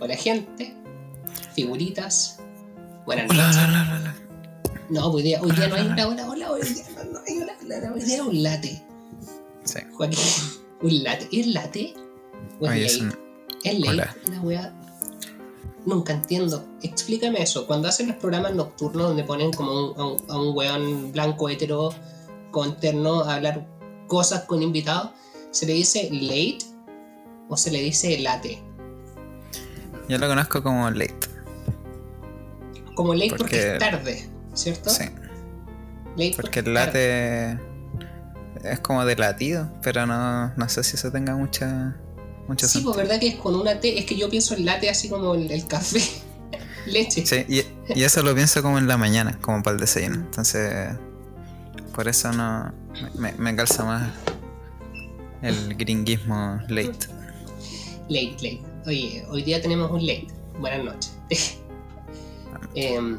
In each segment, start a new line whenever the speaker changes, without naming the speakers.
Hola gente, figuritas. Buenas noches.
hola, hola, hola.
No, hoy día, hoy día no hay una hola, hola, hoy día no, no hay una hola, hoy día un late.
Sí.
Joaquín, un late. ¿Es late? ¿O es late?
es.
Nunca entiendo. Explícame eso. Cuando hacen los programas nocturnos donde ponen como un- a, un, a un weón blanco hetero con terno a hablar cosas con invitados, ¿se le dice late o se le dice late?
Yo lo conozco como late.
Como late porque,
Porque-
es tarde, ¿cierto?
Sí.
Late
Porque el late es como de latido, pero no, no sé si eso tenga mucha, mucho
Sí, pues verdad que es con una T. Es que yo pienso en late así como el, el café. Leche.
Sí, y, y eso lo pienso como en la mañana, como para el desayuno. Entonces, por eso no me, me calza más el gringuismo late.
Late, late. Oye, hoy día tenemos un late. Buenas noches. Em,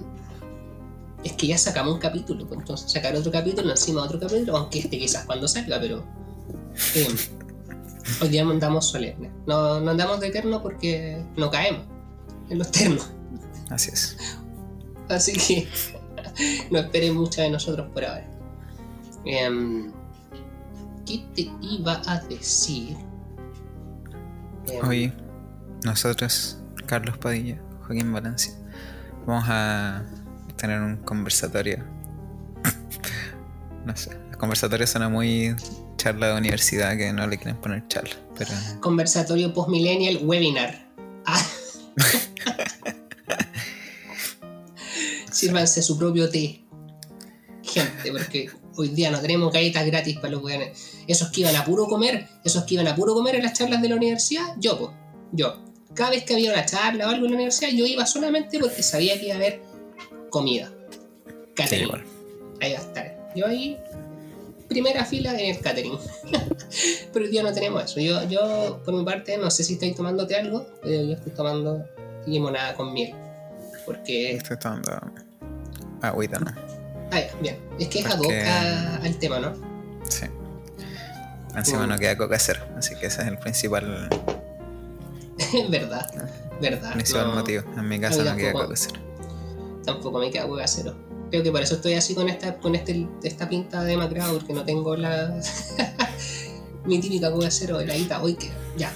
es que ya sacamos un capítulo, pues entonces sacar otro capítulo encima otro capítulo, aunque este quizás cuando salga, pero. em, hoy día andamos solemnes. No, no andamos de eterno porque no caemos en los ternos.
Así es.
Así que no esperen mucho de nosotros por ahora. Em, ¿Qué te iba a decir?
Hoy, nosotros, Carlos Padilla, Joaquín Valencia, vamos a tener un conversatorio. no sé, el conversatorio suena muy charla de universidad que no le quieren poner charla, pero
Conversatorio Postmillennial Webinar. Ah. Sírvanse su propio té. Gente, porque hoy día no tenemos galletas gratis para los weones. Esos que iban a puro comer, esos que iban a puro comer en las charlas de la universidad, yo, po, yo. Cada vez que había una charla o algo en la universidad, yo iba solamente porque sabía que iba a haber comida.
sí,
Catering. Ahí va a estar. Yo ahí, primera fila en el catering. pero hoy día no tenemos eso. Yo, yo, por mi parte, no sé si estáis tomándote algo, pero yo estoy tomando limonada con miel. Porque.
Estoy tomando agüita, ¿no?
Ah, ya, bien. Es que es ad hoc
Porque-
a- al tema, ¿no?
Sí. Encima
Mm.
no queda coca cero, así que ese es el principal,
verdad. Verdad.
principal
no,
motivo. En mi casa no queda coca cero.
Tampoco me queda hueá cero. Creo que por eso estoy así con esta, con este, esta pinta de macrado, porque no tengo la. mi típica hueá cero heladita. Hoy que. Ya.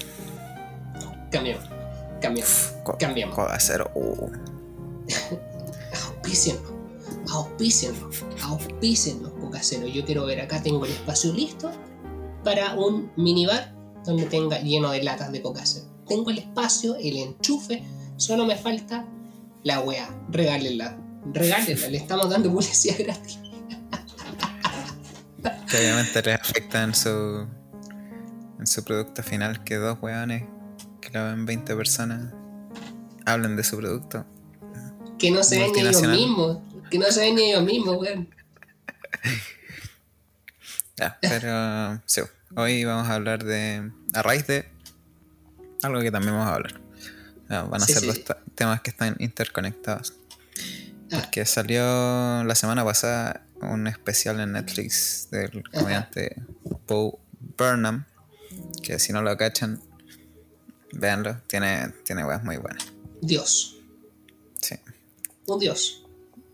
Cambiamos. Cambiamos.
Co-
Cambiamos.
Coca cero, uh.
Auspíciennos, auspíciennos, auspíciennos, Cocacero. Yo quiero ver acá, tengo el espacio listo para un minibar donde tenga lleno de latas de Cocacero. Tengo el espacio, el enchufe, solo me falta la weá. Regálenla, regálenla, le estamos dando publicidad gratis.
Que obviamente les afecta en su, en su producto final que dos weones que lo ven 20 personas hablen de su producto.
Que no se ven ni ellos mismos, que no se ven ni ellos mismos, weón.
Ya, pero sí, hoy vamos a hablar de. a raíz de algo que también vamos a hablar. Van a
Sí,
ser
sí.
dos temas que están interconectados.
Ah.
Porque salió la semana pasada un especial en Netflix del comediante Poe Burnham. Que si no lo cachan, véanlo. Tiene, tiene weas muy buenas.
Dios,
Sí.
un dios,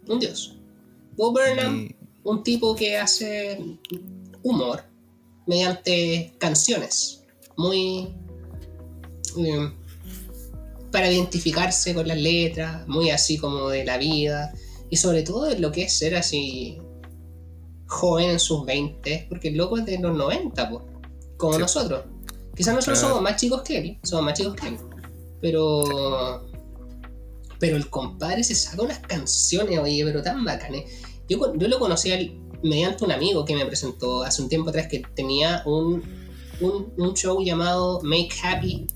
un dios. Bob Burnham.
Y-
un tipo que hace humor mediante canciones muy eh, para identificarse con las letras muy así como de la vida y sobre todo de lo que es ser así joven en sus 20 porque el loco es de los 90 pues, como
Sí.
nosotros. Quizás nosotros somos más chicos que él somos más chicos que él pero pero el compadre se saca unas canciones oye pero tan bacanes. Yo, yo lo conocí a él mediante un amigo que me presentó hace un tiempo atrás que tenía un, un, un show llamado Make Happy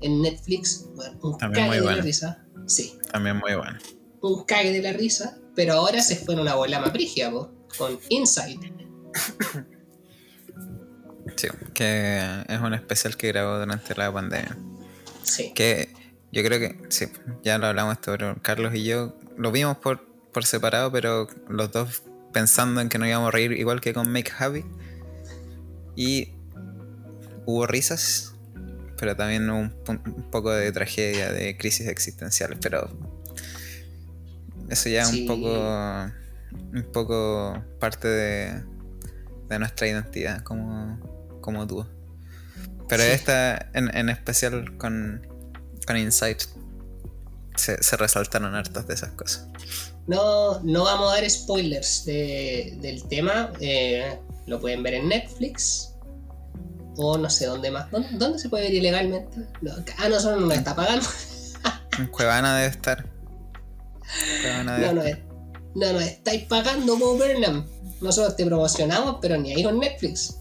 en Netflix. Bueno, un
También
cague de la risa. Sí,
También muy bueno.
un cague de la risa. Pero ahora se fue en una bola más brígida, con Inside.
Sí, que es un especial que grabó durante la pandemia.
Sí.
Que yo creo que, sí, ya lo hablamos esto, pero Carlos y yo lo vimos por, por separado, pero los dos pensando en que nos íbamos a reír igual que con Make Happy. Y hubo risas, pero también un, un poco de tragedia, de crisis existenciales, pero eso ya es un poco un poco parte de, de nuestra identidad como, como dúo. Pero esta en, en, especial con, con Insight se, se, resaltaron hartas de esas cosas.
No, no vamos a dar spoilers de, del tema. Eh, lo pueden ver en Netflix. O no sé dónde más. ¿Dónde, dónde se puede ver ilegalmente? No, ah, nosotros no nos está pagando.
en Cuevana debe estar.
Cuevana debe no, no, no, no, estáis pagando como Burnham. Nosotros te promocionamos, pero ni ahí con Netflix.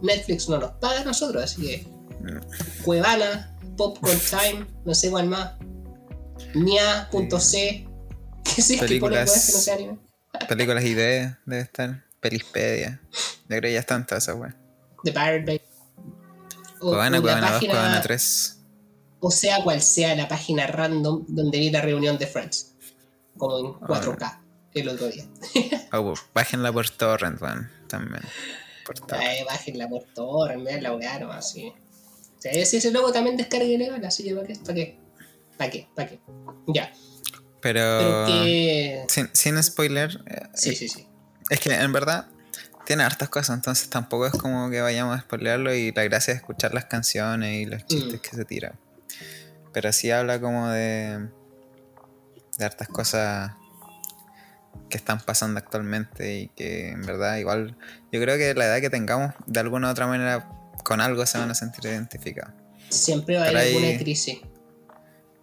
Netflix no nos paga a nosotros, así que. Cuevana, Popcorn Time, no sé cuál más. Nia.c.
¿Qué sé películas, que no sea anime? Películas ideas debe estar. Pelispedia. Yo creo que ya están todas esas, weón.
The Pirate Bay.
O, Cuevana, Cuevana 2, Cuevana 3.
O sea cual sea la página random donde vi la reunión de Friends. Como en 4K ah. el otro día.
oh, bájenla por torrent, weón. También.
Por Ay, bájenla por torrent, vean la weá nomás, así. O si ese logo también descarga ilegal, así que ¿para qué? ¿Para qué? ¿Para qué? ¿Para qué? Ya.
Pero, sin, sin, spoiler.
Eh, sí, sí, sí.
Es que en verdad tiene hartas cosas, entonces tampoco es como que vayamos a spoilearlo y la gracia es escuchar las canciones y los chistes mm. que se tiran. Pero sí habla como de, de hartas cosas que están pasando actualmente y que en verdad igual yo creo que la edad que tengamos de alguna u otra manera con algo se van a sentir identificados.
Siempre va a haber alguna crisis.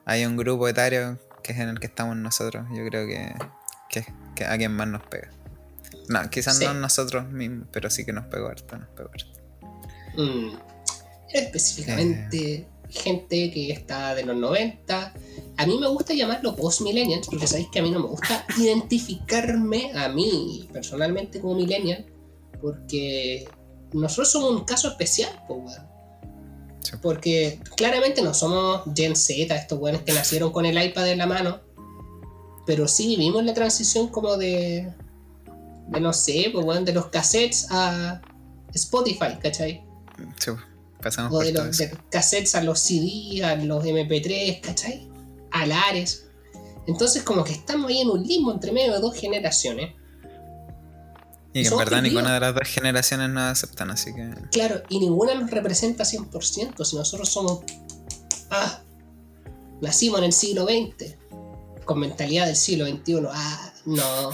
Hay un grupo etario que es en el que estamos nosotros, yo creo que, que, a quien más nos pega. No, quizás no nosotros mismos, pero sí que nos pegó harto, nos pegó harto.
Mm. Específicamente eh. gente que está de los 90. A mí me gusta llamarlo post-millennials, porque sabéis que a mí no me gusta identificarme a mí personalmente como millennial, porque nosotros somos un caso especial, pues, Porque claramente no somos Gen Z, estos weones que nacieron con el iPad en la mano, pero sí vivimos la transición como de, de no sé, pues, bueno, de los cassettes a Spotify, ¿cachai?
Sí, pasamos
o de los cassettes a los CD, a los MP3, ¿cachai? A Lares. Entonces, como que estamos ahí en un limbo entre medio de dos generaciones.
Y que en verdad ninguna de las dos generaciones nos aceptan, así que.
Claro, y ninguna nos representa 100%. Si nosotros somos. Ah, nacimos en el siglo XX, con mentalidad del siglo XXI. Ah, no.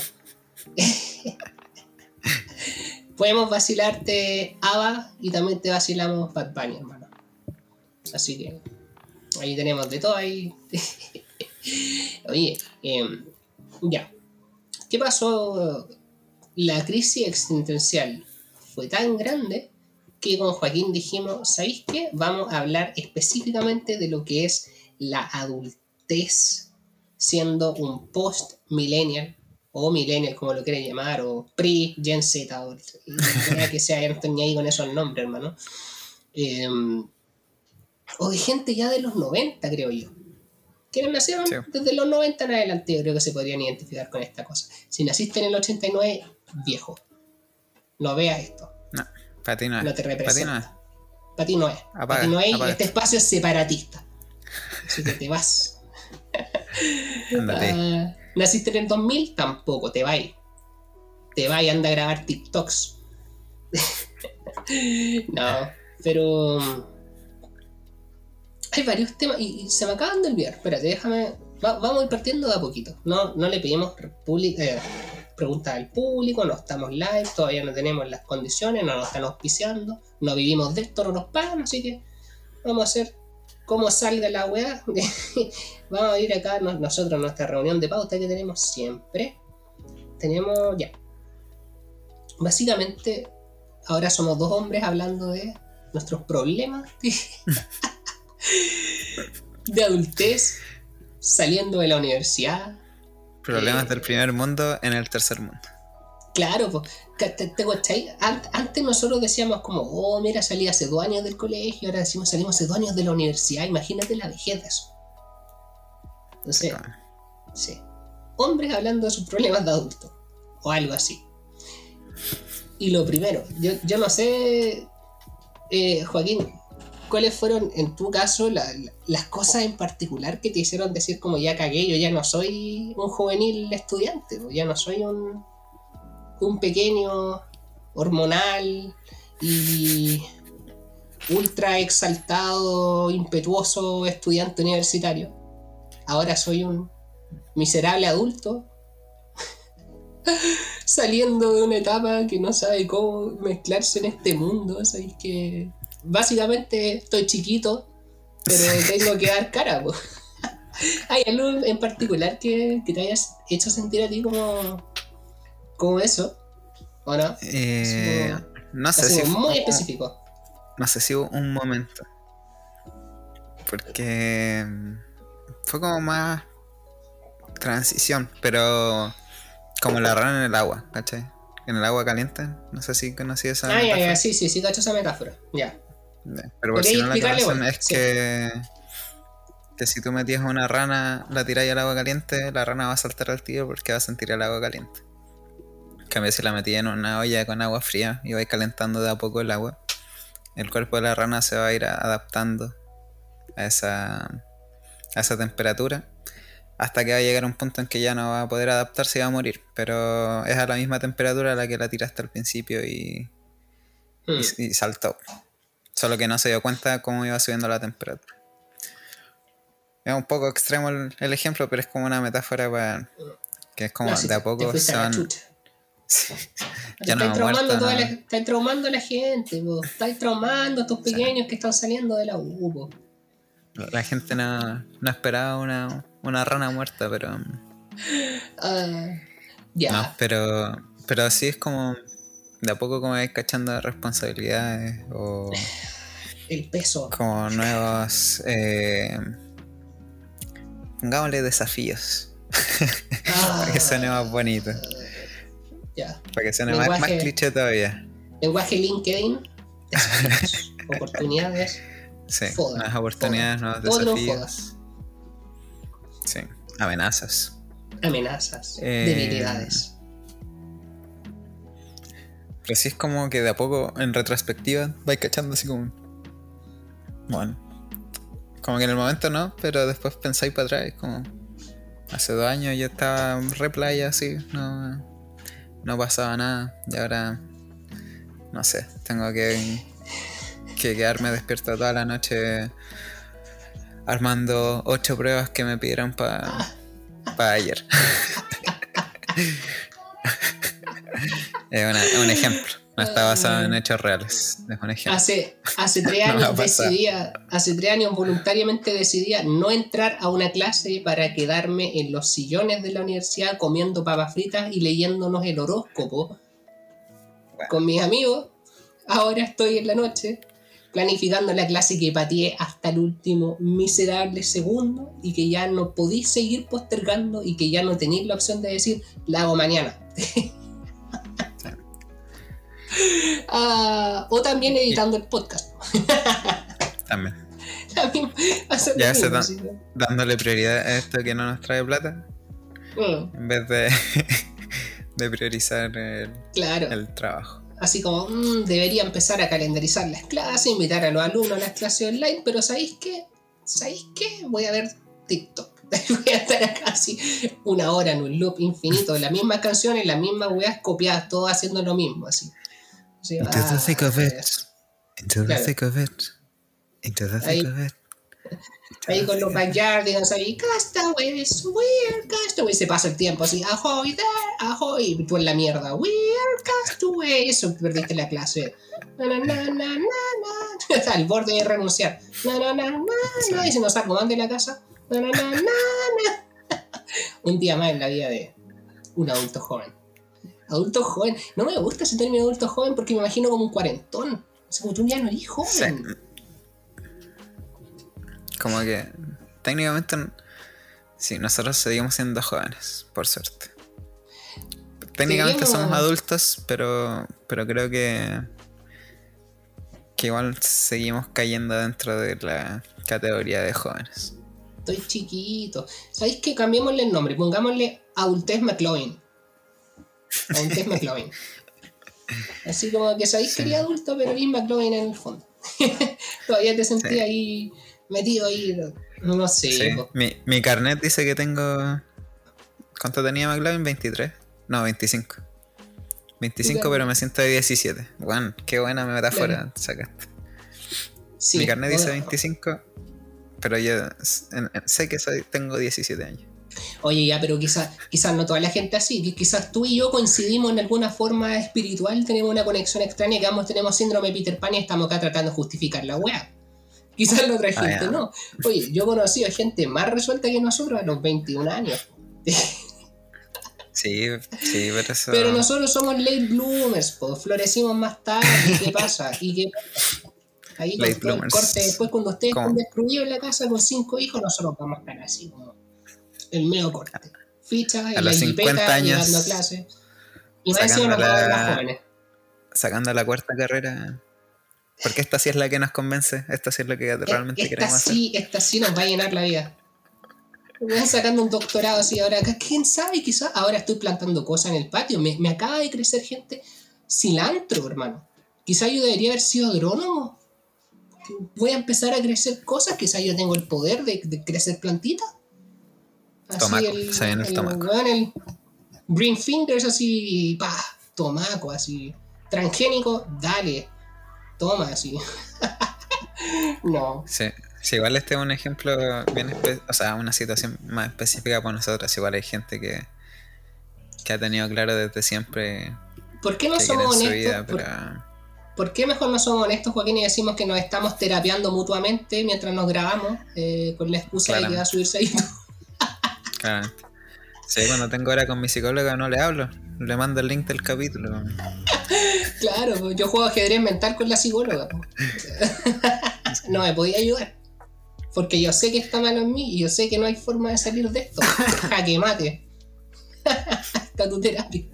Podemos vacilarte Ava y también te vacilamos Bad Bunny, hermano. Así que ahí tenemos de todo ahí. Oye, em, ya. ¿Qué pasó? La crisis existencial fue tan grande que con Joaquín dijimos, ¿sabéis qué? Vamos a hablar específicamente de lo que es la adultez siendo un post-millennial o millennial, como lo quieran llamar, o pre, Gen Z, o que sea, ya no estoy ni ahí con eso el nombre, hermano. Em, o de gente ya de los 90, creo yo. Quienes nacieron desde los 90 en adelante, yo creo que se podrían identificar con esta cosa. Si naciste en el 89, viejo, no veas esto.
No, para ti no es.
No te representa. Para ti no es. Para ti no es. este espacio es separatista. Así que te vas. Ah, ¿Naciste en el 2000? Tampoco, te va Te va y anda a grabar TikToks. no, pero. Um, hay varios temas y, se me acaban de olvidar. Espérate, déjame. vamos a ir partiendo de a poquito. No, no le pedimos eh, preguntas al público, no estamos live, todavía no tenemos las condiciones, no nos están auspiciando, no vivimos de esto, no nos pagan, así que vamos a hacer como salga la weá. vamos a ir acá nosotros nuestra reunión de pauta que tenemos siempre. Tenemos ya. Básicamente, ahora somos dos hombres hablando de nuestros problemas de, adultez, saliendo de la universidad.
Problemas eh, del primer mundo en el tercer mundo.
Claro, pues, Antes nosotros decíamos como, oh, mira, salí hace dos años del colegio, ahora decimos salimos hace dos años de la universidad, imagínate la vejez de eso. Entonces, sí. Hombres hablando de sus problemas de adulto. O algo así. Y lo primero, yo, no sé, eh, Joaquín, ¿cuáles fueron en tu caso las cosas en particular que te hicieron decir como ya cagué, yo ya no soy un juvenil estudiante, ya no soy un, un pequeño hormonal y ultra exaltado, impetuoso estudiante universitario. Ahora soy un miserable adulto saliendo de una etapa que no sabe cómo mezclarse en este mundo. Sabéis que básicamente estoy chiquito, pero tengo que dar cara. ¿Hay algo en particular que, te hayas hecho sentir a ti como, como eso? ¿O no?
Eh, no sé si.
Muy específico.
No sé si hubo un momento. Porque fue como más transición, pero como la rana en el agua, ¿cachai? En el agua caliente. No sé si conocí esa.
Ah, ya, ya, sí, sí, sí, cacho esa metáfora. Ya.
Pero por si no la conocen, es que, que si tú metías una rana, la tiráis al agua caliente, la rana va a saltar al tiro porque va a sentir el agua caliente. En cambio, si la metías en una olla con agua fría y vais calentando de a poco el agua, el cuerpo de la rana se va a ir adaptando a esa, a esa temperatura hasta que va a llegar un punto en que ya no va a poder adaptarse y va a morir. Pero es a la misma temperatura a la que la tiraste al principio y, y, hmm. saltó. Solo que no se dio cuenta cómo iba subiendo la temperatura. Es un poco extremo el, ejemplo, pero es como una metáfora para que es como de a poco
se van. ya no traumando, la, traumando a la gente, estáis traumando a tus pequeños que están saliendo de la U.
La gente no, no esperaba una, una rana muerta, pero.
Ah, ya.
No, pero. Pero así es como. De a poco como vais cachando responsabilidades o.
El peso.
Como nuevos. Eh, pongámosle desafíos. para que suene más bonito.
Ya.
Para que suene más, más cliché todavía.
Lenguaje LinkedIn. oportunidades.
Sí, nuevas oportunidades, nuevos desafíos. Sí, amenazas.
Amenazas, eh, debilidades.
Pero sí es como que de a poco, en retrospectiva, vais cachando así como. Bueno. Como que en el momento no, pero después pensáis para atrás, como. Hace dos años yo estaba re playa así, no, no pasaba nada. Y ahora. No sé, tengo que, que quedarme despierto toda la noche armando ocho pruebas que me pidieron para ayer. es, un ejemplo. No está basado en hechos reales. Es un ejemplo.
Hace, hace tres años decidía, hace tres años voluntariamente decidía no entrar a una clase para quedarme en los sillones de la universidad comiendo papas fritas y leyéndonos el horóscopo con mis amigos. Ahora estoy en la noche planificando la clase que pateé hasta el último miserable segundo y que ya no podéis seguir postergando y que ya no tenéis la opción de decir, la hago mañana. Ah, o también editando el podcast.
también. ya se dándole prioridad a esto que no nos trae plata. Mm. En vez de, de priorizar el, el trabajo
así como mm, debería empezar a calendarizar las clases, invitar a los alumnos a las clases online, pero ¿sabéis qué? ¿Sabéis qué? Voy a ver TikTok. Voy a estar acá así una hora en un loop infinito de las mismas canciones, las mismas weas copiadas, todas haciendo lo mismo, así.
Into the thick of it. Into the thick of it. Into the thick of it.
Ahí con los backyardigans ahí, castaways, we're castaways. Se pasa el tiempo así, ahoy there, ahoy. Y tú en la mierda, we're castaways. Eso perdiste la clase. Na, na, na, na, na, Está al borde de renunciar. Na, na, na, na, na. Y se nos sacó de la casa. Na, na, na, na, na. Un día más en la vida de un adulto joven. Adulto joven. No me gusta ese término adulto joven porque me imagino como un cuarentón. O sea, como tú ya no eres joven.
Como que técnicamente sí, nosotros seguimos siendo jóvenes, por suerte. Técnicamente somos adultos, pero, pero creo que, que igual seguimos cayendo dentro de la categoría de jóvenes.
Estoy chiquito. ¿Sabéis que cambiémosle el nombre? Pongámosle Adultez McLovin. Adultez McLovin. Así como que sabéis que adulto, pero es McLovin en el fondo. Todavía te sentí ahí metido ahí, no sé.
Mi, mi, carnet dice que tengo... ¿Cuánto tenía McLaren? 23. No, 25. 25, pero me siento de 17. Bueno, qué buena metáfora sacaste. mi carnet dice 25, pero yo sé que soy, tengo 17 años.
Oye, ya, pero quizás quizás no toda la gente así. Quizás tú y yo coincidimos en alguna forma espiritual, tenemos una conexión extraña, que ambos tenemos síndrome Peter Pan y estamos acá tratando de justificar la wea. Quizás la otra ah, gente no. Oye, yo he conocido a gente más resuelta que nosotros a los 21 años.
Sí, sí, pero eso...
Pero nosotros somos late bloomers, pues, florecimos más tarde, ¿qué pasa? ¿Y qué Ahí late bloomers. corte después cuando ustedes estén destruidos en la casa con cinco hijos, nosotros vamos a estar así como el medio corte. Ficha,
a los 50 años,
dando clases. Y nos la, las jóvenes.
Sacando la cuarta carrera. Porque esta sí es la que nos convence, esta sí es la que realmente
esta
queremos
sí, Esta sí nos va a llenar la vida. Voy sacando un doctorado así ahora. ¿Quién sabe? Quizás ahora estoy plantando cosas en el patio. Me, me acaba de crecer gente cilantro, hermano. Quizás yo debería haber sido agrónomo. Voy a empezar a crecer cosas. Quizás yo tengo el poder de, de crecer plantitas.
Así tomaco, el, se el, el, tomaco.
el Green Fingers así, pa, tomaco, así. Transgénico, dale. Toma, así. no.
Sí. Sí, igual este es un ejemplo bien, o sea, una situación más específica para nosotros. Igual hay gente que, que ha tenido claro desde siempre.
¿Por qué no somos honestos? ¿Por, qué mejor no somos honestos, Joaquín, y decimos que nos estamos terapiando mutuamente mientras nos grabamos eh, con la excusa de que va a subirse ahí?
Claro. Sí, cuando tengo hora con mi psicóloga no le hablo, le mando el link del capítulo.
claro, yo juego ajedrez mental con la psicóloga. no me podía ayudar. Porque yo sé que está malo en mí y yo sé que no hay forma de salir de esto. que mate. Está tu terapia.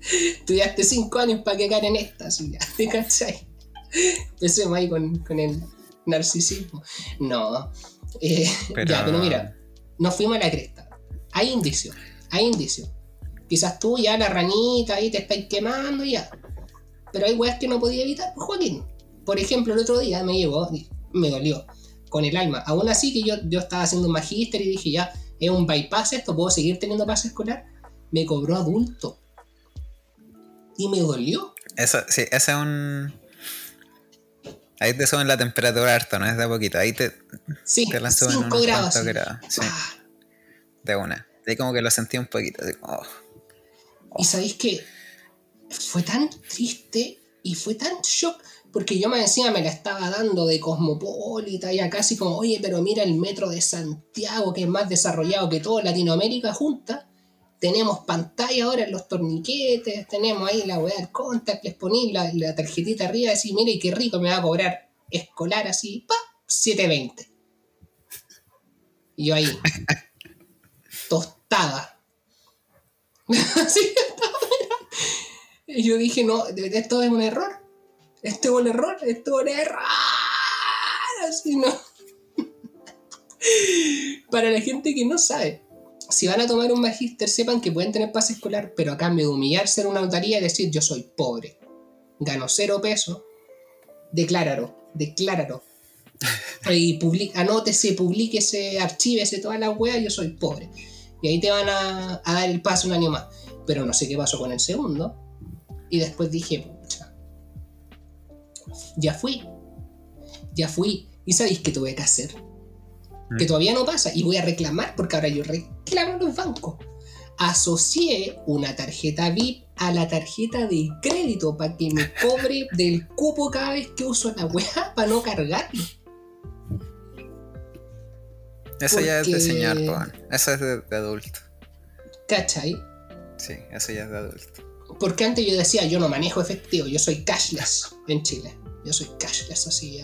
Estudiaste cinco años para que en esta, así ya, ¿te cachai? Empecemos ahí con, con el narcisismo. No. Eh, ya, pero mira, nos fuimos a la cresta. Hay indicios, hay indicios. Quizás tú ya la ranita ahí te estáis quemando ya. Pero hay weas que no podía evitar, pues, Joaquín. Por ejemplo, el otro día me llegó, me dolió con el alma. Aún así que yo, yo estaba haciendo un magíster y dije, ya, es un bypass esto, puedo seguir teniendo pase escolar. Me cobró adulto. Y me dolió.
Eso, sí, ese es un... Ahí te suben la temperatura harto, ¿no? Es de poquito. Ahí te,
sí, te la suben 5 grados. Sí.
Ah. De una. Ahí como que lo sentí un poquito. Oh.
Y sabéis que fue tan triste y fue tan shock porque yo me decía, me la estaba dando de cosmopolita y casi como, oye, pero mira el metro de Santiago, que es más desarrollado que toda Latinoamérica junta. Tenemos pantalla ahora en los torniquetes, tenemos ahí la weá del contact, les poní la, tarjetita arriba y decís, mire qué rico me va a cobrar escolar así, pa, 720. Y yo ahí, tostada. y yo dije, no, esto es un error esto es un error, esto es un error. Así no. Para la gente que no sabe, si van a tomar un magíster, sepan que pueden tener pase escolar, pero a cambio de humillarse en una notaría y decir yo soy pobre, gano cero pesos, decláralo, decláralo. Y publica, anótese, publíquese, archívese toda la wea, yo soy pobre. Y ahí te van a, a dar el paso un año más. Pero no sé qué pasó con el segundo. Y después dije, ya fui, ya fui. ¿Y sabéis qué tuve que hacer? Mm. Que todavía no pasa y voy a reclamar porque ahora yo reclamo en los bancos. Asocié una tarjeta VIP a la tarjeta de crédito para que me cobre del cupo cada vez que uso la weá para no cargarlo.
Eso ya es de señor, Eso es de, de adulto.
¿Cachai?
Sí, eso ya es de adulto.
Porque antes yo decía, yo no manejo efectivo, yo soy cashless en Chile. Yo soy cashless así.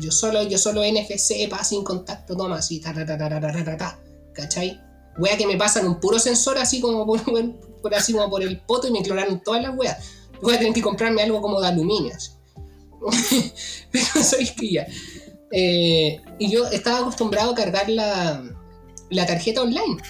Yo, solo, yo solo NFC, pa, sin contacto, toma así, ta, ta, ta, ta, ta, ¿cachai? Wea que me pasan un puro sensor así como por, por así como por el poto y me clonaron todas las weas. Voy a tener que comprarme algo como de aluminio. Así. Pero sabéis que ya. Eh, y yo estaba acostumbrado a cargar la, la tarjeta online.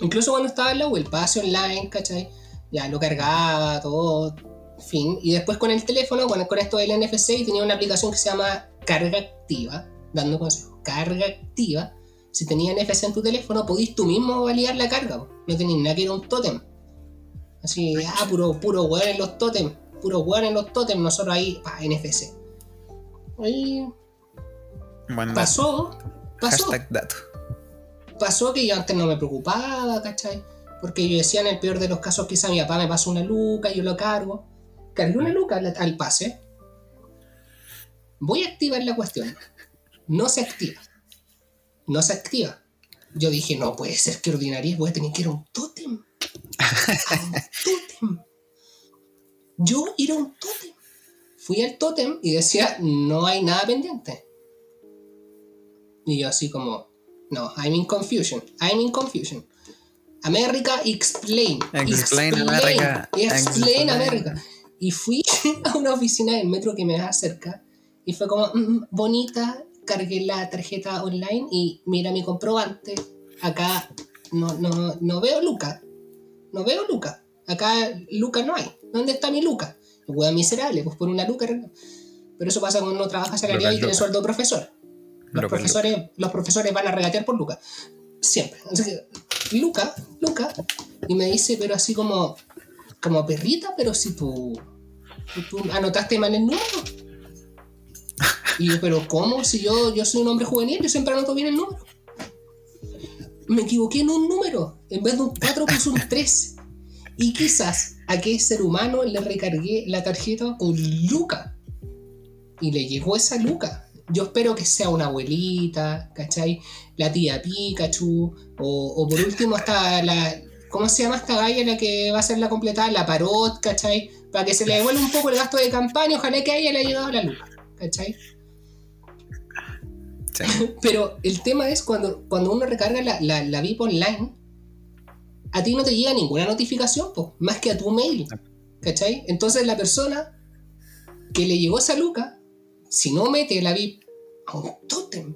Incluso cuando estaba en la web, pase online, ¿cachai? Ya lo cargaba, todo fin. Y después con el teléfono, con, con esto del NFC, tenía una aplicación que se llama carga activa, dando consejos, carga activa. Si tenías NFC en tu teléfono, podís tú mismo validar la carga. No tenías nada que ir a un tótem. Así, ah, puro, puro weón en los tótem, puro weón en los tótem, nosotros ahí, pa, NFC. Ahí Pasó, pasó.
hashtag dato.
pasó que yo antes no me preocupaba, ¿cachai? Porque yo decía en el peor de los casos quizá mi papá me pasa una luca, yo lo cargo. Cargué una luca al, al pase. Voy a activar la cuestión. No se activa. No se activa. Yo dije, no puede ser que ordinaria, voy a tener que ir a un tótem. A un tótem. Yo ir a un tótem. Fui al tótem y decía, no hay nada pendiente. Y yo así como, no, I'm in confusion. I'm in confusion. America, explain.
Explain America.
Explain
Explain.
America. Y fui a una oficina del metro que me da cerca. Y fue como, "Mm, bonita, cargué la tarjeta online y mira mi comprobante. Acá no, no, no veo Luca. No veo Luca. Acá Luca no hay. ¿Dónde está mi Luca? Hueá miserable, pues por una Luca. Pero eso pasa cuando uno trabaja salariado y tiene sueldo de profesor. Los profesores, los profesores van a regatear por Luca. Siempre. Así que, Luca, Luca. Y me dice, pero así como, como perrita, pero si tú, tú anotaste mal el número. Y yo, pero ¿cómo? Si yo, yo soy un hombre juvenil, yo siempre anoto bien el número. Me equivoqué en un número. En vez de un 4 puse un 3. Y quizás a qué ser humano le recargué la tarjeta con Luca. Y le llegó esa Luca. Yo espero que sea una abuelita, ¿cachai? La tía Pikachu. O, o por último está la... ¿Cómo se llama esta galla la que va a ser la completada? La Parot, ¿cachai? Para que se le devuelva un poco el gasto de campaña. Ojalá que a ella le haya llegado la Luca, ¿cachai?
Sí.
Pero el tema es cuando, cuando uno recarga la, la, la VIP online, a ti no te llega ninguna notificación, po, más que a tu mail. ¿Cachai? Entonces la persona que le llegó esa luca, si no mete la VIP a un tótem,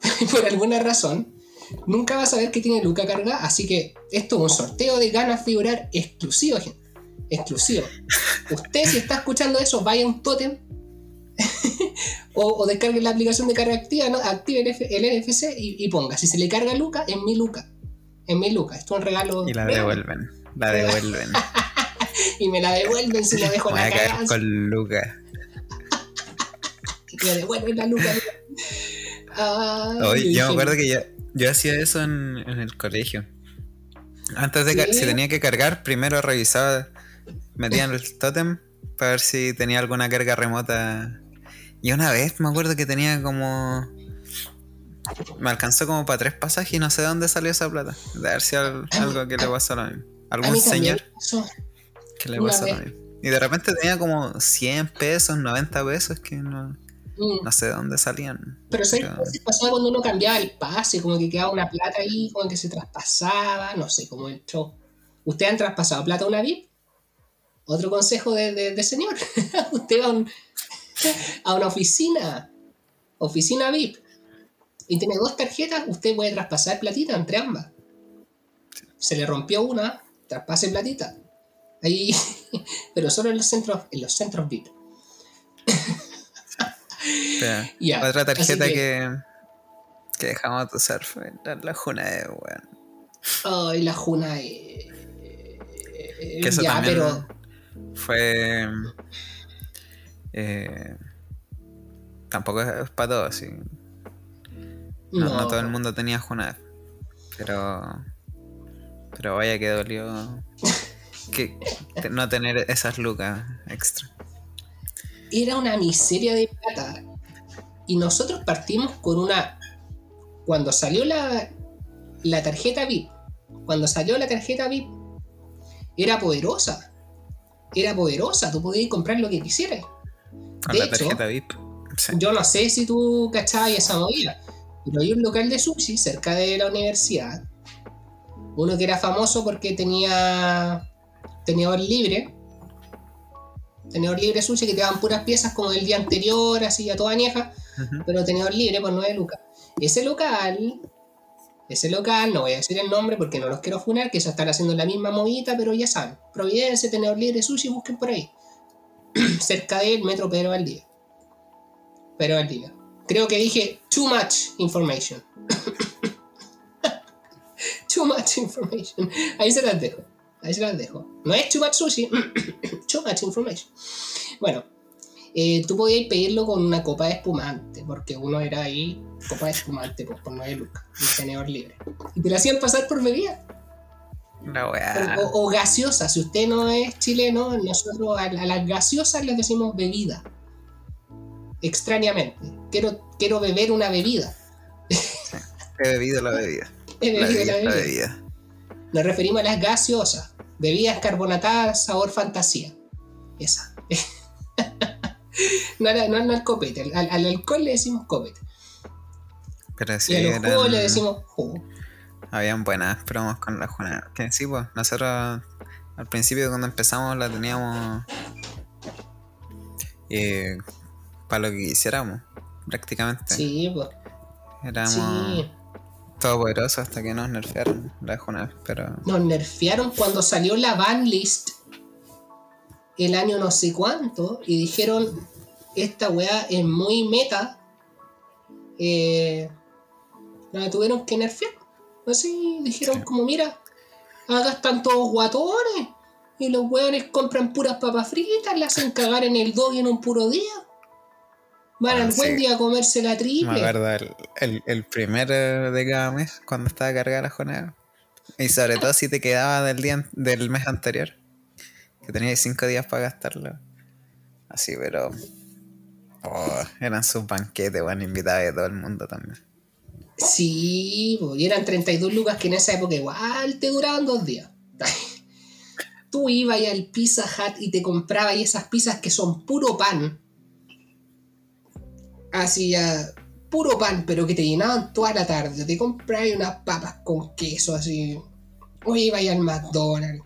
por alguna razón, nunca va a saber que tiene luca cargada. Así que esto es un sorteo de ganas figurar exclusivo, gente. Exclusivo. Usted, si está escuchando eso, vaya a un tótem o, o descargue la aplicación de carga activa, ¿no? active el, F- el NFC y, y ponga. Si se le carga Luca, en mi Luca. En mi Luca. Esto es un regalo.
Y la
real.
devuelven. La devuelven.
Y me la devuelven si la dejo
Voy
la cagada.
con Lucas.
Y me devuelven la Luca.
Hoy, yo
dije,
me acuerdo que yo, yo hacía eso en, en el colegio. Antes de que si tenía que cargar, primero revisaba, metía en el totem para ver si tenía alguna carga remota. Y una vez me acuerdo que tenía como. Me alcanzó como para tres pasajes y no sé de dónde salió esa plata. De ver si al- algo que le pasó a lo mismo.
A
Algún
mí también.
señor que le pasó lo
vez.
mismo. Y de repente tenía como 100 pesos, 90 pesos que no,
mm.
no sé de dónde salían.
Pero ¿sabes qué pasaba cuando uno cambiaba el pase? Como que quedaba una plata ahí, como que se traspasaba, no sé, como el show. ¿Ustedes han traspasado plata a una VIP? Otro consejo de, de- de señor. Usted va a, un- a una oficina, oficina VIP, y tiene dos tarjetas, usted puede traspasar platita entre ambas. Se le rompió una, traspase platita. Ahí, pero solo en los centros, en los centros VIP.
Pero- Otra tarjeta
que-
que, que dejamos de usar fue la, la Juna de weón.
Ay, la Juna. eh, eh,
Que eso
ya,
también
pero.
fue. eh, tampoco es para todos, sí. No,
No,
no todo el mundo tenía Juna. Pero. Pero vaya que dolió. que no tener esas lucas extra.
Era una miseria de plata. Y nosotros partimos con una. Cuando salió la, la tarjeta VIP, cuando salió la tarjeta VIP, era poderosa. Era poderosa, tú podías comprar lo que quisieras.
Con
De
la
hecho,
tarjeta VIP. Sí.
Yo no sé si tú cachabas esa movida, pero hay un local de sushi cerca de la universidad. Uno que era famoso porque tenía tenedor libre. Tenedor libre sushi que te daban puras piezas como del día anterior, así a toda añeja, pero tenedor libre por 9 lucas. Ese local, ese local, no voy a decir el nombre porque no los quiero funar, que ya están haciendo la misma movida, pero ya saben. Providencia, tenedor libre sushi, busquen por ahí. cerca del metro Pedro Valdivia pero en línea. Creo que dije too much information. too much information. Ahí se las dejo. Ahí se las dejo. No es too much sushi, too much information. Bueno, eh, tú podías pedirlo con una copa de espumante, porque uno era ahí, copa de espumante, pues por 9 lucas, un tenedor libre. Y te lo hacían pasar por bebida.
La weá.
O, o gaseosa, si usted no es chileno, nosotros a, a las gaseosas les decimos bebida. Extrañamente. Quiero, quiero beber una bebida.
He bebido la bebida.
He
La
bebido
bebida,
la
la
bebida. Nos referimos a las gaseosas. Bebidas carbonatadas, sabor fantasía. Esa. no, al- no, no al copete. Al, al alcohol le decimos copete.
Pero sí,
y a los
eran-
le decimos jugo.
habían buenas promos con la Juana. Que sí, pues, nosotros al principio cuando empezamos la teníamos eh, para lo que quisiéramos, prácticamente.
Sí, pues.
Éramos
Sí.
Todopoderosos hasta que nos nerfearon la pero
Nos nerfearon cuando salió la ban list el año no sé cuánto y dijeron esta weá es muy meta. Eh, la tuvieron que nerfear. Así dijeron
Sí.
como mira, acá están todos guatones y los weones compran puras papas fritas, las hacen cagar en el dog en un puro día. Van al buen
sí.
día a comerse la
me
triple.
acuerdo el, el, el primer eh, de cada mes cuando estaba cargada la jornada. Y sobre todo si te quedaba del día del mes anterior, que tenías cinco días para gastarlo. Así, pero oh, eran sus banquetes, bueno, invitados de todo el mundo también.
Sí, y eran 32 lucas que en esa época igual te duraban dos días. Tú ibas al Pizza Hut y te comprabas esas pizzas que son puro pan. Así ya, puro pan, pero que te llenaban toda la tarde. Te comprabas ahí unas papas con queso así. O ibas ahí al McDonald's.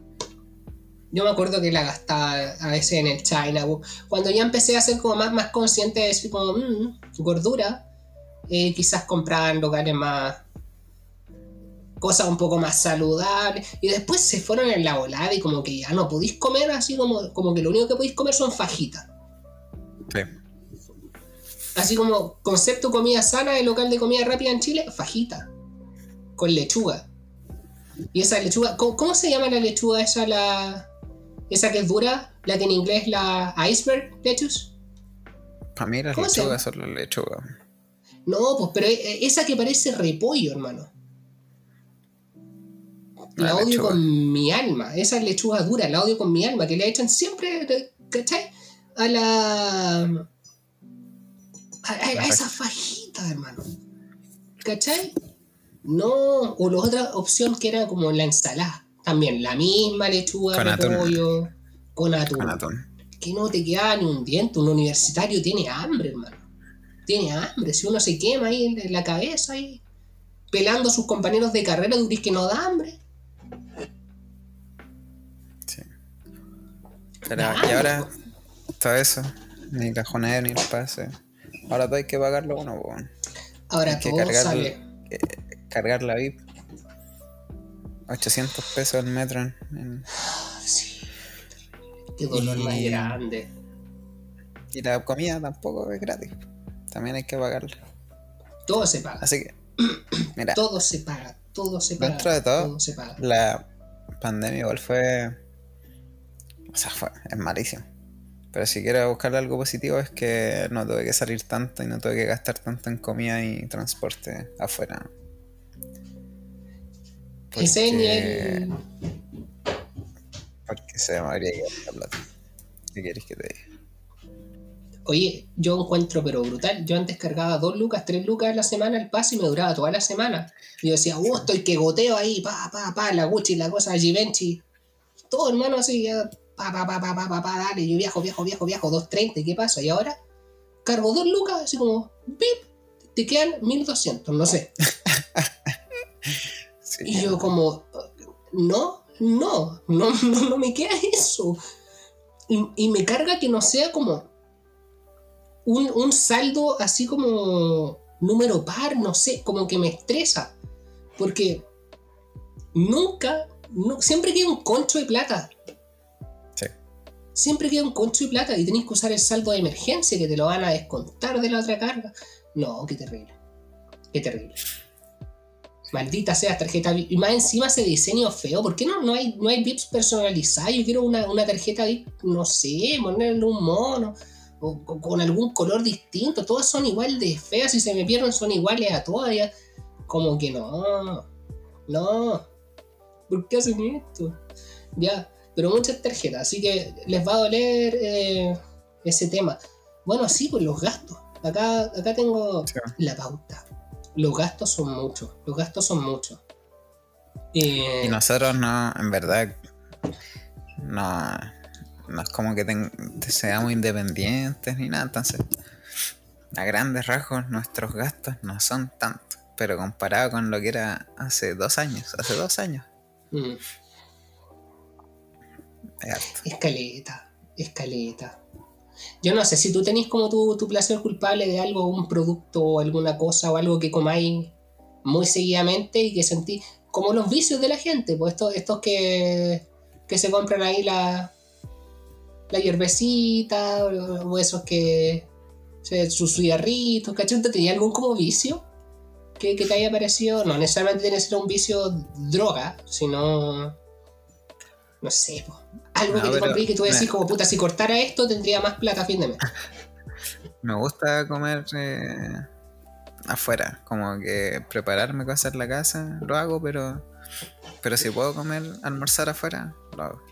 Yo me acuerdo que la gastaba a veces en el China. Cuando ya empecé a ser como más, más consciente de decir como, "Mm, gordura, eh, quizás compraban locales más cosas un poco más saludables y después se fueron en la volada y como que ya no podéis comer así como, como que lo único que podéis comer son fajitas
Sí.
Así como concepto comida sana de local de comida rápida en Chile fajita con lechuga y esa lechuga ¿cómo, cómo se llama la lechuga esa la esa que es dura la que en inglés es la iceberg lettuce
Para mí las
¿Cómo se
lechugas son las lechugas.
No, pues, pero eh, esa que parece repollo, hermano. La
La
odio
lechuga.
con mi alma. Esa lechuga dura, la odio con mi alma. Que le echan siempre, ¿cachai? A la. A, a- a
La
esa fajita, hermano. ¿Cachai? No. O la otra opción que era como la ensalada. También la misma lechuga,
Con
repollo, con atún.
Con atún.
Que no te queda ni un diente. Un universitario tiene hambre, hermano. Tiene hambre. Si uno se quema ahí en la cabeza, ahí, pelando a sus compañeros de carrera, dices que no da hambre.
Sí. Pero,
Da
y ahora, todo eso, ni jornada ni el pase. Ahora todo hay que pagarlo uno.
Ahora
Hay que
todo
cargar,
sale.
eh, cargar la VIP. 800 pesos el metro. en- en-
Sí. Qué dolor más grande.
y la comida tampoco es gratis. También hay que pagarla.
Todo se paga.
Así que, mira,
Todo se paga. Todo se paga.
Dentro de todo,
se paga.
la pandemia igual fue. O sea, fue, es malísimo. Pero si quiero buscarle algo positivo es que no tuve que salir tanto y no tuve que gastar tanto en comida y transporte afuera. Porque-
nivel.
Porque se me habría la plata. ¿Qué quieres que te diga?
Oye, yo encuentro pero brutal. Yo antes cargaba dos lucas, tres lucas a la semana el pase y me duraba toda la semana. Y yo decía, oh, estoy que goteo ahí, pa, pa, pa, la Gucci, la cosa, Givenchy. Todo hermano así, ya, pa, pa, pa, pa, pa, pa, pa, dale, yo viajo, viajo, viajo, viajo, 2.30, ¿y qué pasa? Y ahora cargo dos lucas, así como, pip, te quedan 1.200, no sé.
Sí,
Y yo como, no, no, no, no, no me queda eso. Y, y me carga que no sea como un, un saldo así como número par, no sé, como que me estresa. Porque nunca, nu- siempre queda un concho de plata. Siempre queda un concho de plata y tenés que usar el saldo de emergencia que te lo van a descontar de la otra carga. No, qué terrible. Qué terrible. Maldita sea tarjeta VIP. Y más encima ese diseño feo. ¿Por qué no, no, hay, no hay VIPs personalizados? Yo quiero una, tarjeta VIP, no sé, ponerle un mono. O, con algún color distinto. Todas son igual de feas. Si se me pierden, son iguales a todas. Como que no. No. ¿Por qué hacen esto? Ya. Pero muchas tarjetas. Así que les va a doler eh, ese tema. Bueno, sí, pues los gastos. Acá, acá tengo la pauta los gastos son muchos, los gastos son muchos.
y nosotros no, en verdad, no, no es como que seamos independientes ni nada, entonces, a grandes rasgos nuestros gastos no son tantos, pero comparado con lo que era hace dos años, hace dos años. Mm.
Escaleta, escaleta. Yo no sé si tú tenés como tu, tu placer culpable de algo, un producto o alguna cosa o algo que comáis muy seguidamente y que sentís como los vicios de la gente, pues estos, estos que, que se compran ahí la, la hierbecita o, esos que sus cigarritos, ¿cachai? ¿Tenía algún como vicio que, que, te haya parecido? No necesariamente tiene que ser un vicio droga, sino no sé, algo que te compré y que tú decís como puta, si cortara esto tendría más plata a fin de mes.
me gusta comer eh, afuera, como que prepararme cosas en la casa, lo hago, pero pero si puedo comer, almorzar afuera, lo hago.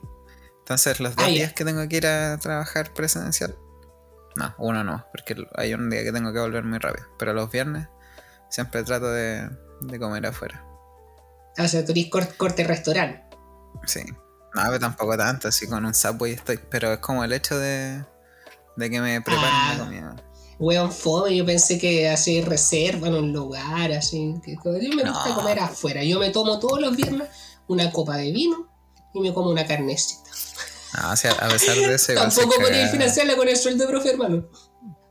Entonces los dos ah, días que tengo que ir a trabajar presencial, no, uno no, porque hay un día que tengo que volver muy rápido, pero los viernes siempre trato de, comer afuera.
Ah, o sea, tú corte restaurante.
Sí, no, pero tampoco tanto, así con un Subway estoy. Pero es como el hecho de, de que me preparen la ah, comida.
Weón, fome, yo pensé que así reserva en un lugar, así. Que, yo me gusta comer afuera. Yo me tomo todos los viernes una copa de vino y me como una carnecita.
No, o sea, a pesar de eso.
Tampoco podía financiarla con el sueldo, profe, hermano.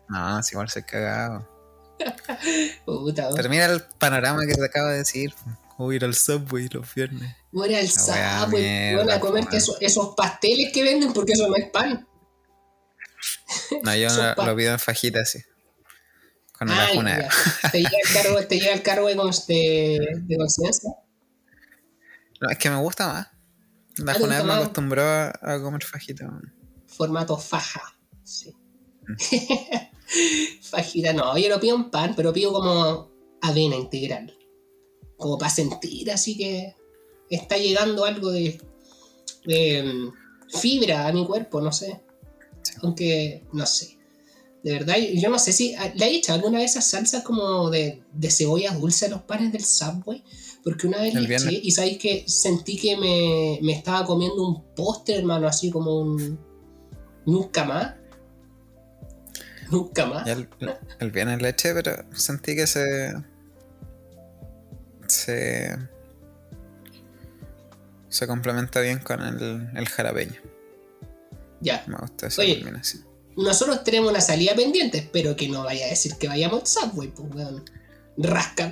No, si igual se cagado. Puta, Pero mira el panorama que te acabo de decir. O ir al Subway los viernes.
O ir al Subway, a comer esos, pasteles que venden porque eso no es pan.
No, yo lo, pido en fajita así. Con una
Ay, ¿Te llega el cargo, te llega el cargo de, de, conciencia?
No, es que me gusta más. La ah, me acostumbró a, comer fajita.
Formato faja. Sí. Mm. fajita, no, yo lo pido en pan, pero pido como avena integral como para sentir así que está llegando algo de, mm, fibra a mi cuerpo, no sé. Aunque, no sé. De verdad, yo no sé si le he hecho alguna vez esas salsas como de, cebolla dulce a los panes del Subway. Porque una vez le eché y sabéis que sentí que me, estaba comiendo un postre, hermano, así como un. Nunca más. Nunca más.
el, el viernes le eché, pero sentí que se se, se complementa bien con el, el jalapeño.
Ya. Me gusta esa Oye, combinación. Nosotros tenemos una salida pendiente, espero que no vaya a decir que vayamos al Subway, pues weón. Rasca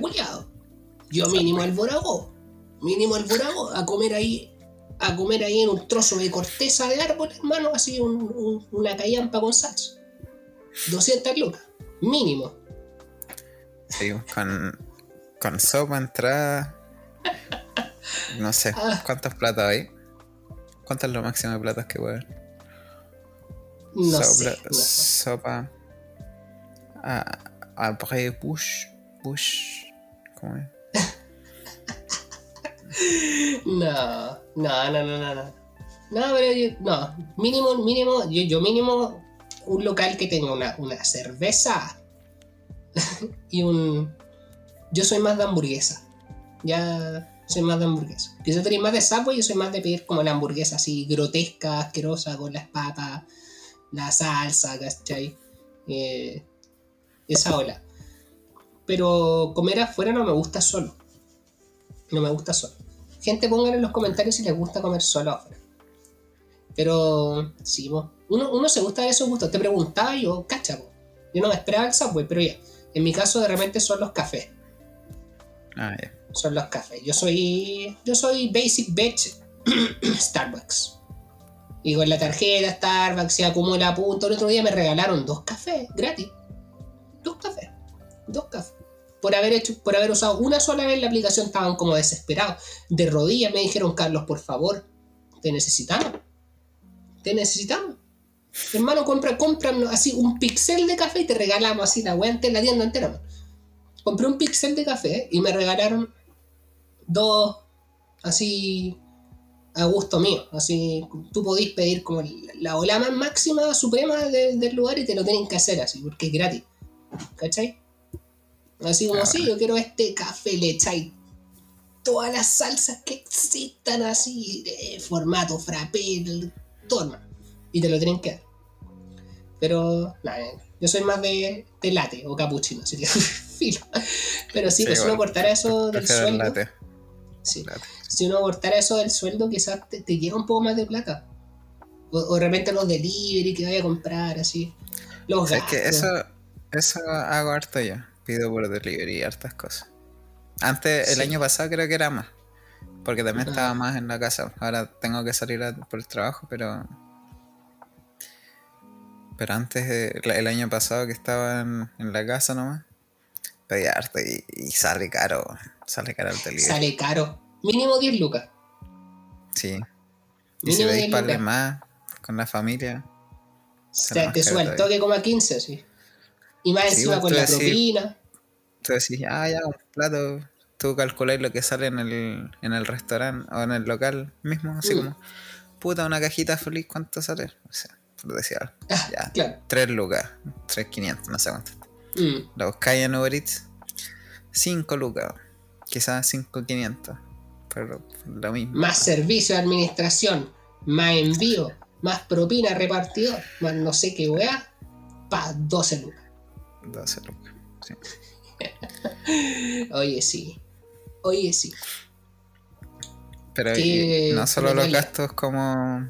Yo mínimo al Borago. Mínimo al a comer ahí. A comer ahí en un trozo de corteza de árbol, hermano, así un, una callampa con salsa. 200 lucas, mínimo.
Sí, con, con sopa, entrada. No sé. Ah. ¿Cuántos platos hay? ¿Cuánto es lo máximo de platos que puede?
No sé,
Sopa. Ah, après push. Push. ¿Cómo es?
no, no, no, no, no. No, pero yo, no. Mínimo, mínimo, yo, yo mínimo un local que tenga una, una cerveza y un yo soy más de hamburguesa. Ya soy más de hamburguesa. Yo tenéis más de sapo, yo soy más de pedir como la hamburguesa así grotesca, asquerosa, con las papas, la salsa, ¿cachai? Eh, esa ola. Pero comer afuera no me gusta solo. No me gusta solo. Gente, pongan en los comentarios si les gusta comer solo afuera. Pero, sí, uno, uno se gusta de esos gustos. Te preguntaba yo, cacha, yo no me esperaba el Subway, pero ya. En mi caso, de repente son los cafés.
Ah,
Son los cafés. Yo soy. Yo soy Basic Bitch Starbucks. Y con la tarjeta Starbucks se acumula punto. El otro día me regalaron dos cafés gratis. Dos cafés. Dos cafés. Por haber hecho, por haber usado una sola vez la aplicación estaban como desesperados. De rodillas me dijeron, Carlos, por favor, te necesitamos. Te necesitamos. Hermano, compra, compra así un pixel de café y te regalamos así la wea en la tienda entera. Compré un pixel de café y me regalaron dos así a gusto mío. Así tú podís pedir como la ola más máxima, suprema del lugar y te lo tienen que hacer así, porque es gratis. ¿Cachai? Así como, si yo quiero este café, le echáis todas las salsas que existan así, de formato frappé, todo, Y te lo tienen que dar. Pero, nada, yo soy más de, de latte o cappuccino, así que filo. Pero sí, pues uno cortara eso del sueldo. Sí. Si uno cortara eso del sueldo, quizás te, llega un poco más de plata. O, de repente los delivery que vaya a comprar, así. Los
gastos. Es que eso, eso hago harto yo. Pido por delivery hartas cosas. Antes, el año pasado creo que era más. Porque también estaba más en la casa. Ahora tengo que salir por el trabajo, pero. Pero antes, el año pasado que estaba en, la casa nomás, pedía harto y, sale caro. Sale caro el delivery.
Sale caro. Mínimo 10 lucas.
Sí. Y si veis para más con la familia.
O te, te sube el toque como a 15, sí. Y más encima pues, con la propina.
Tú decís, ah, ya, un plato tú calculáis lo que sale en el, en el restaurante o en el local mismo, así mm. como, puta, una cajita feliz, ¿cuánto sale? O sea, por decir algo. Ah, ya, claro. 3 lucas, 3.500, no sé cuánto. Mm. Lo buscáis en Uber Eats, 5 lucas, quizás 5.500, pero lo mismo.
Más servicio de administración, más envío, más propina repartidor, más no sé qué weá, pa 12 lucas.
12 lucas, sí.
Oye, sí. Oye, sí.
Pero no solo los gastos como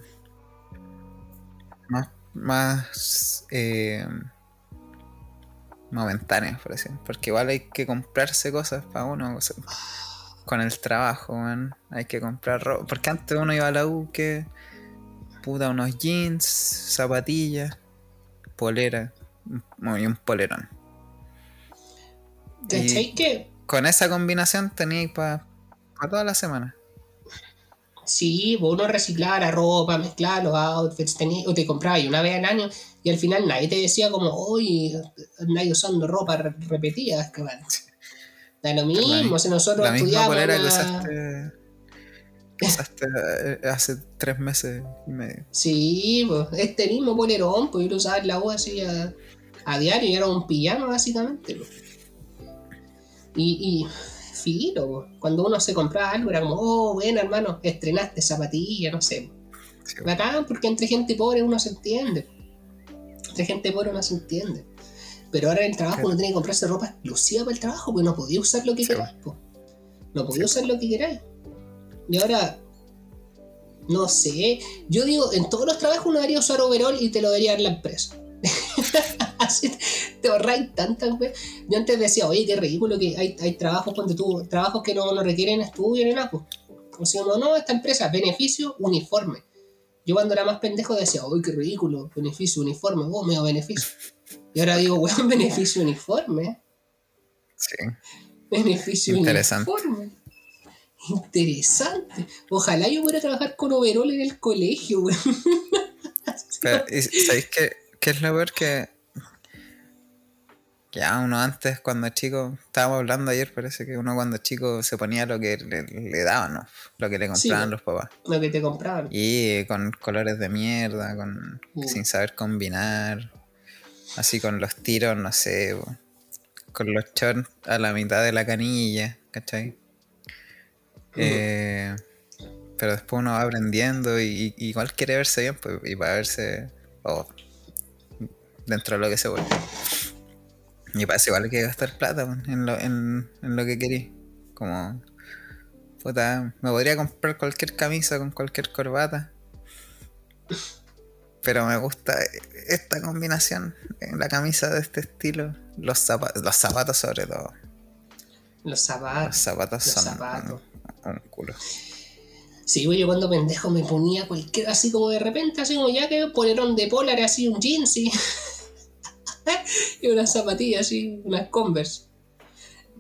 más, más eh, momentáneos, por decir. Porque igual hay que comprarse cosas para uno. con el trabajo, man. Hay que comprar ropa. Porque antes uno iba a la U que. Puta, unos jeans, zapatillas, polera y un polerón.
¿Cachai que?
Con esa combinación tenéis para toda la semana.
Sí, uno reciclaba la ropa, mezclaba los outfits, o te compraba una vez al año y al final nadie te decía como, hoy nadie usando ropa repetida, es que Da lo mismo, si nosotros la estudiábamos. Misma
que usaste, usaste eh, hace tres meses y medio.
Sí, pues, este mismo polerón, pues yo lo usaba en la U así a, a diario y era un pijama básicamente. Pues. Y, y filo, cuando uno se compraba algo era como, oh, bueno, hermano, estrenaste zapatilla, no sé. Bacán, porque entre gente pobre uno se entiende. Entre gente pobre uno se entiende. Pero ahora en el trabajo uno tiene que comprarse ropa exclusiva para el trabajo, porque no podía usar lo que queráis. No podía usar lo que queráis. Y ahora, no sé. Yo digo, en todos los trabajos uno debería usar overall y te lo debería dar la empresa. Así te ahorráis tantas, Yo antes decía, oye, qué ridículo que hay, hay trabajos cuando tú, trabajos que no, no requieren estudio ni nada, pues. Como si uno, no, esta empresa, beneficio uniforme. Yo cuando era más pendejo decía, oye, qué ridículo, beneficio uniforme, oh, me beneficio. Y ahora digo, weón, beneficio uniforme.
Sí.
Beneficio uniforme. Interesante. Ojalá yo pudiera trabajar con overol en el colegio, weón.
¿sabéis qué, qué es lo peor que ya uno antes, cuando chico, estábamos hablando ayer, parece que uno cuando chico se ponía lo que le, daban, ¿no? Lo que le compraban los papás.
Lo que te compraban.
Y con colores de mierda, con uh. sin saber combinar. Así con los tiros, no sé, con los shorts a la mitad de la canilla, ¿cachai? Uh. Eh, pero después uno va aprendiendo y, igual quiere verse bien, pues, y para verse oh, dentro de lo que se vuelve. Y parece igual que gastar plata en lo, en, lo que querí. Como, puta, me podría comprar cualquier camisa con cualquier corbata. Pero me gusta esta combinación, la camisa de este estilo, los zapatos, los zapatos sobre todo.
Los zapatos.
Los zapatos son Un, culo.
Sí, güey, yo cuando pendejo me ponía cualquier, así como de repente, así como ya que ponerón de polar, así un jeans y, y unas zapatillas, así, unas Converse.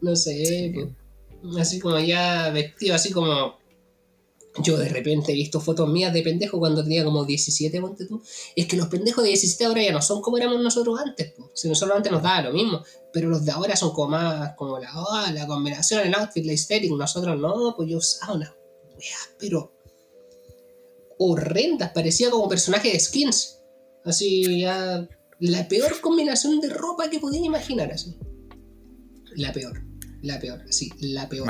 No sé, pues, así como ya vestido, así como yo de repente he visto fotos mías de pendejo cuando tenía como 17, ponte tú. Es que los pendejos de 17 ahora ya no son como éramos nosotros antes. Si nosotros antes nos daba lo mismo. Pero los de ahora son como más como la, oh, la combinación, el outfit, la estética. Nosotros no, pues yo usaba una weas, pero horrendas. Parecía como personaje de skins. Así, ya. La peor combinación de ropa que podía imaginar, así. La peor. La peor, así, la peor.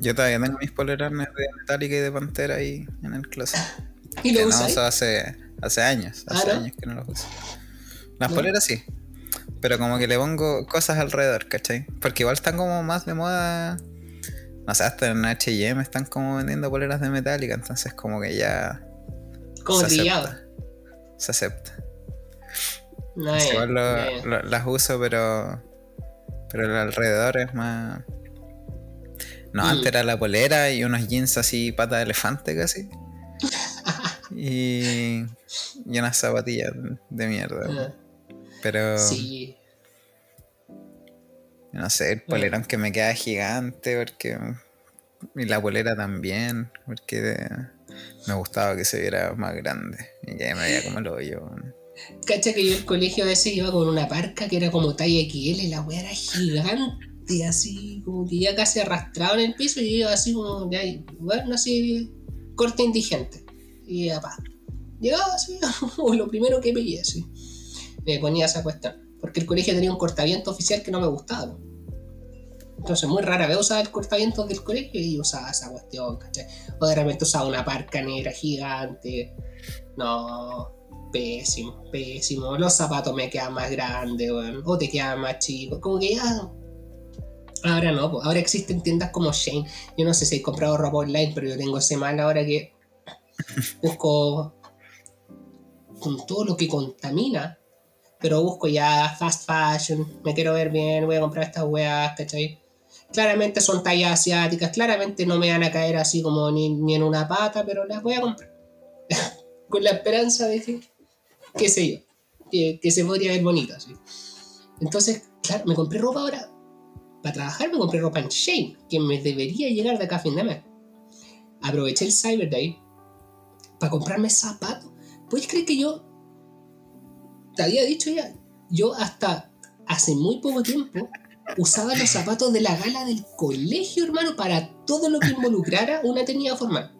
Yo todavía tengo mis poleras de Metallica y de Pantera ahí en el closet.
¿Y lo usas?
no uso hace, hace años.
Ah,
Hace
¿no?
años que no los uso. Las
¿No?
poleras sí. Pero como que le pongo cosas alrededor, ¿cachai? Porque igual están como más de moda. No sé, hasta en HM están como vendiendo poleras de Metallica. Entonces como que ya
Como
se
trillado.
acepta. Se acepta.
No,
igual lo- lo- las uso, pero. Pero el alrededor es más. No,
Mm.
antes era la polera y unos jeans así, pata de elefante casi. y. Y unas zapatillas de mierda.
Ah,
Pero.
Sí.
No sé, el polerón que me queda gigante porque. Y la polera también, porque me gustaba que se viera más grande. Y ya me veía como el hoyo.
Cacha que yo el colegio a veces iba con una parca que era como talla XL, la weá era gigante, así como que ya casi arrastrado en el piso y iba así como, ya, bueno, así, corte indigente. Y ya, pa. Llegaba así, lo primero que veía, así. Me ponía esa cuestión. Porque el colegio tenía un cortaviento oficial que no me gustaba. Entonces, muy rara vez usaba el cortavientos del colegio y usaba esa cuestión, ¿cachai? O de repente usaba una parca negra gigante. No, pésimo, pésimo. Los zapatos me quedan más grandes, weón. O te quedan más chicos. Como que ya. Ahora no, pues. ahora existen tiendas como Shane. Yo no sé si he comprado ropa online, pero yo tengo semana ahora que busco con todo lo que contamina. Pero busco ya fast fashion, me quiero ver bien, voy a comprar estas weas, ¿cachai? Claramente son tallas asiáticas, claramente no me van a caer así como ni, ni en una pata, pero las voy a comprar. Con la esperanza de que, qué sé yo, que, se podría ver bonito así. Entonces, claro, me compré ropa ahora. Para trabajar me compré ropa en Shane, que me debería llegar de acá a fin de mes. Aproveché el Cyber Day para comprarme zapatos. ¿Puedes creer que yo te había dicho ya? Yo hasta hace muy poco tiempo usaba los zapatos de la gala del colegio, hermano, para todo lo que involucrara una técnica formal.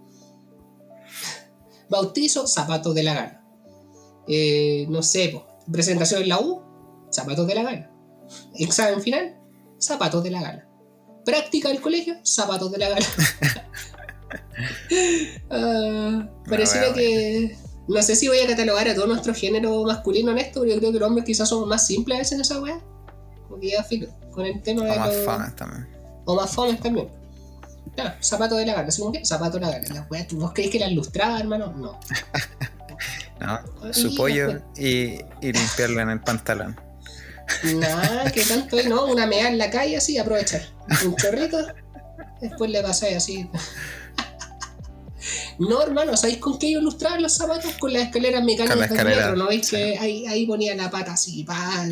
Bautizo, zapatos de la gala. Eh, no sé, po, presentación en la U, zapatos de la gala. Examen final, zapatos de la gala. Práctica del colegio, zapatos de la gala. Ah, pareciera
wea,
que. No sé si voy a catalogar a todo nuestro género masculino en esto, pero yo creo que los hombres quizás somos más simples a veces en esa weá. Porque ya, filo, con el tema de.
O más fames también.
o más fomes también. Claro, zapato de la gana. ¿Según qué? Zapato de la gana. Las weas, ¿tú- ¿Vos creéis que las lustraba, hermano? No.
¿no?
Y
Su pollo y, y limpiarlo en el pantalón.
Nada, que tanto ¿no? Una mea en la calle así, aprovechar. Un chorrito, después le pasáis así. No, hermano, ¿sabéis con qué yo ilustraba los zapatos? Con las escaleras mecánicas
la
del
escalera,
metro, ¿no veis
sí.
que ahí, ahí ponía la pata así, pa,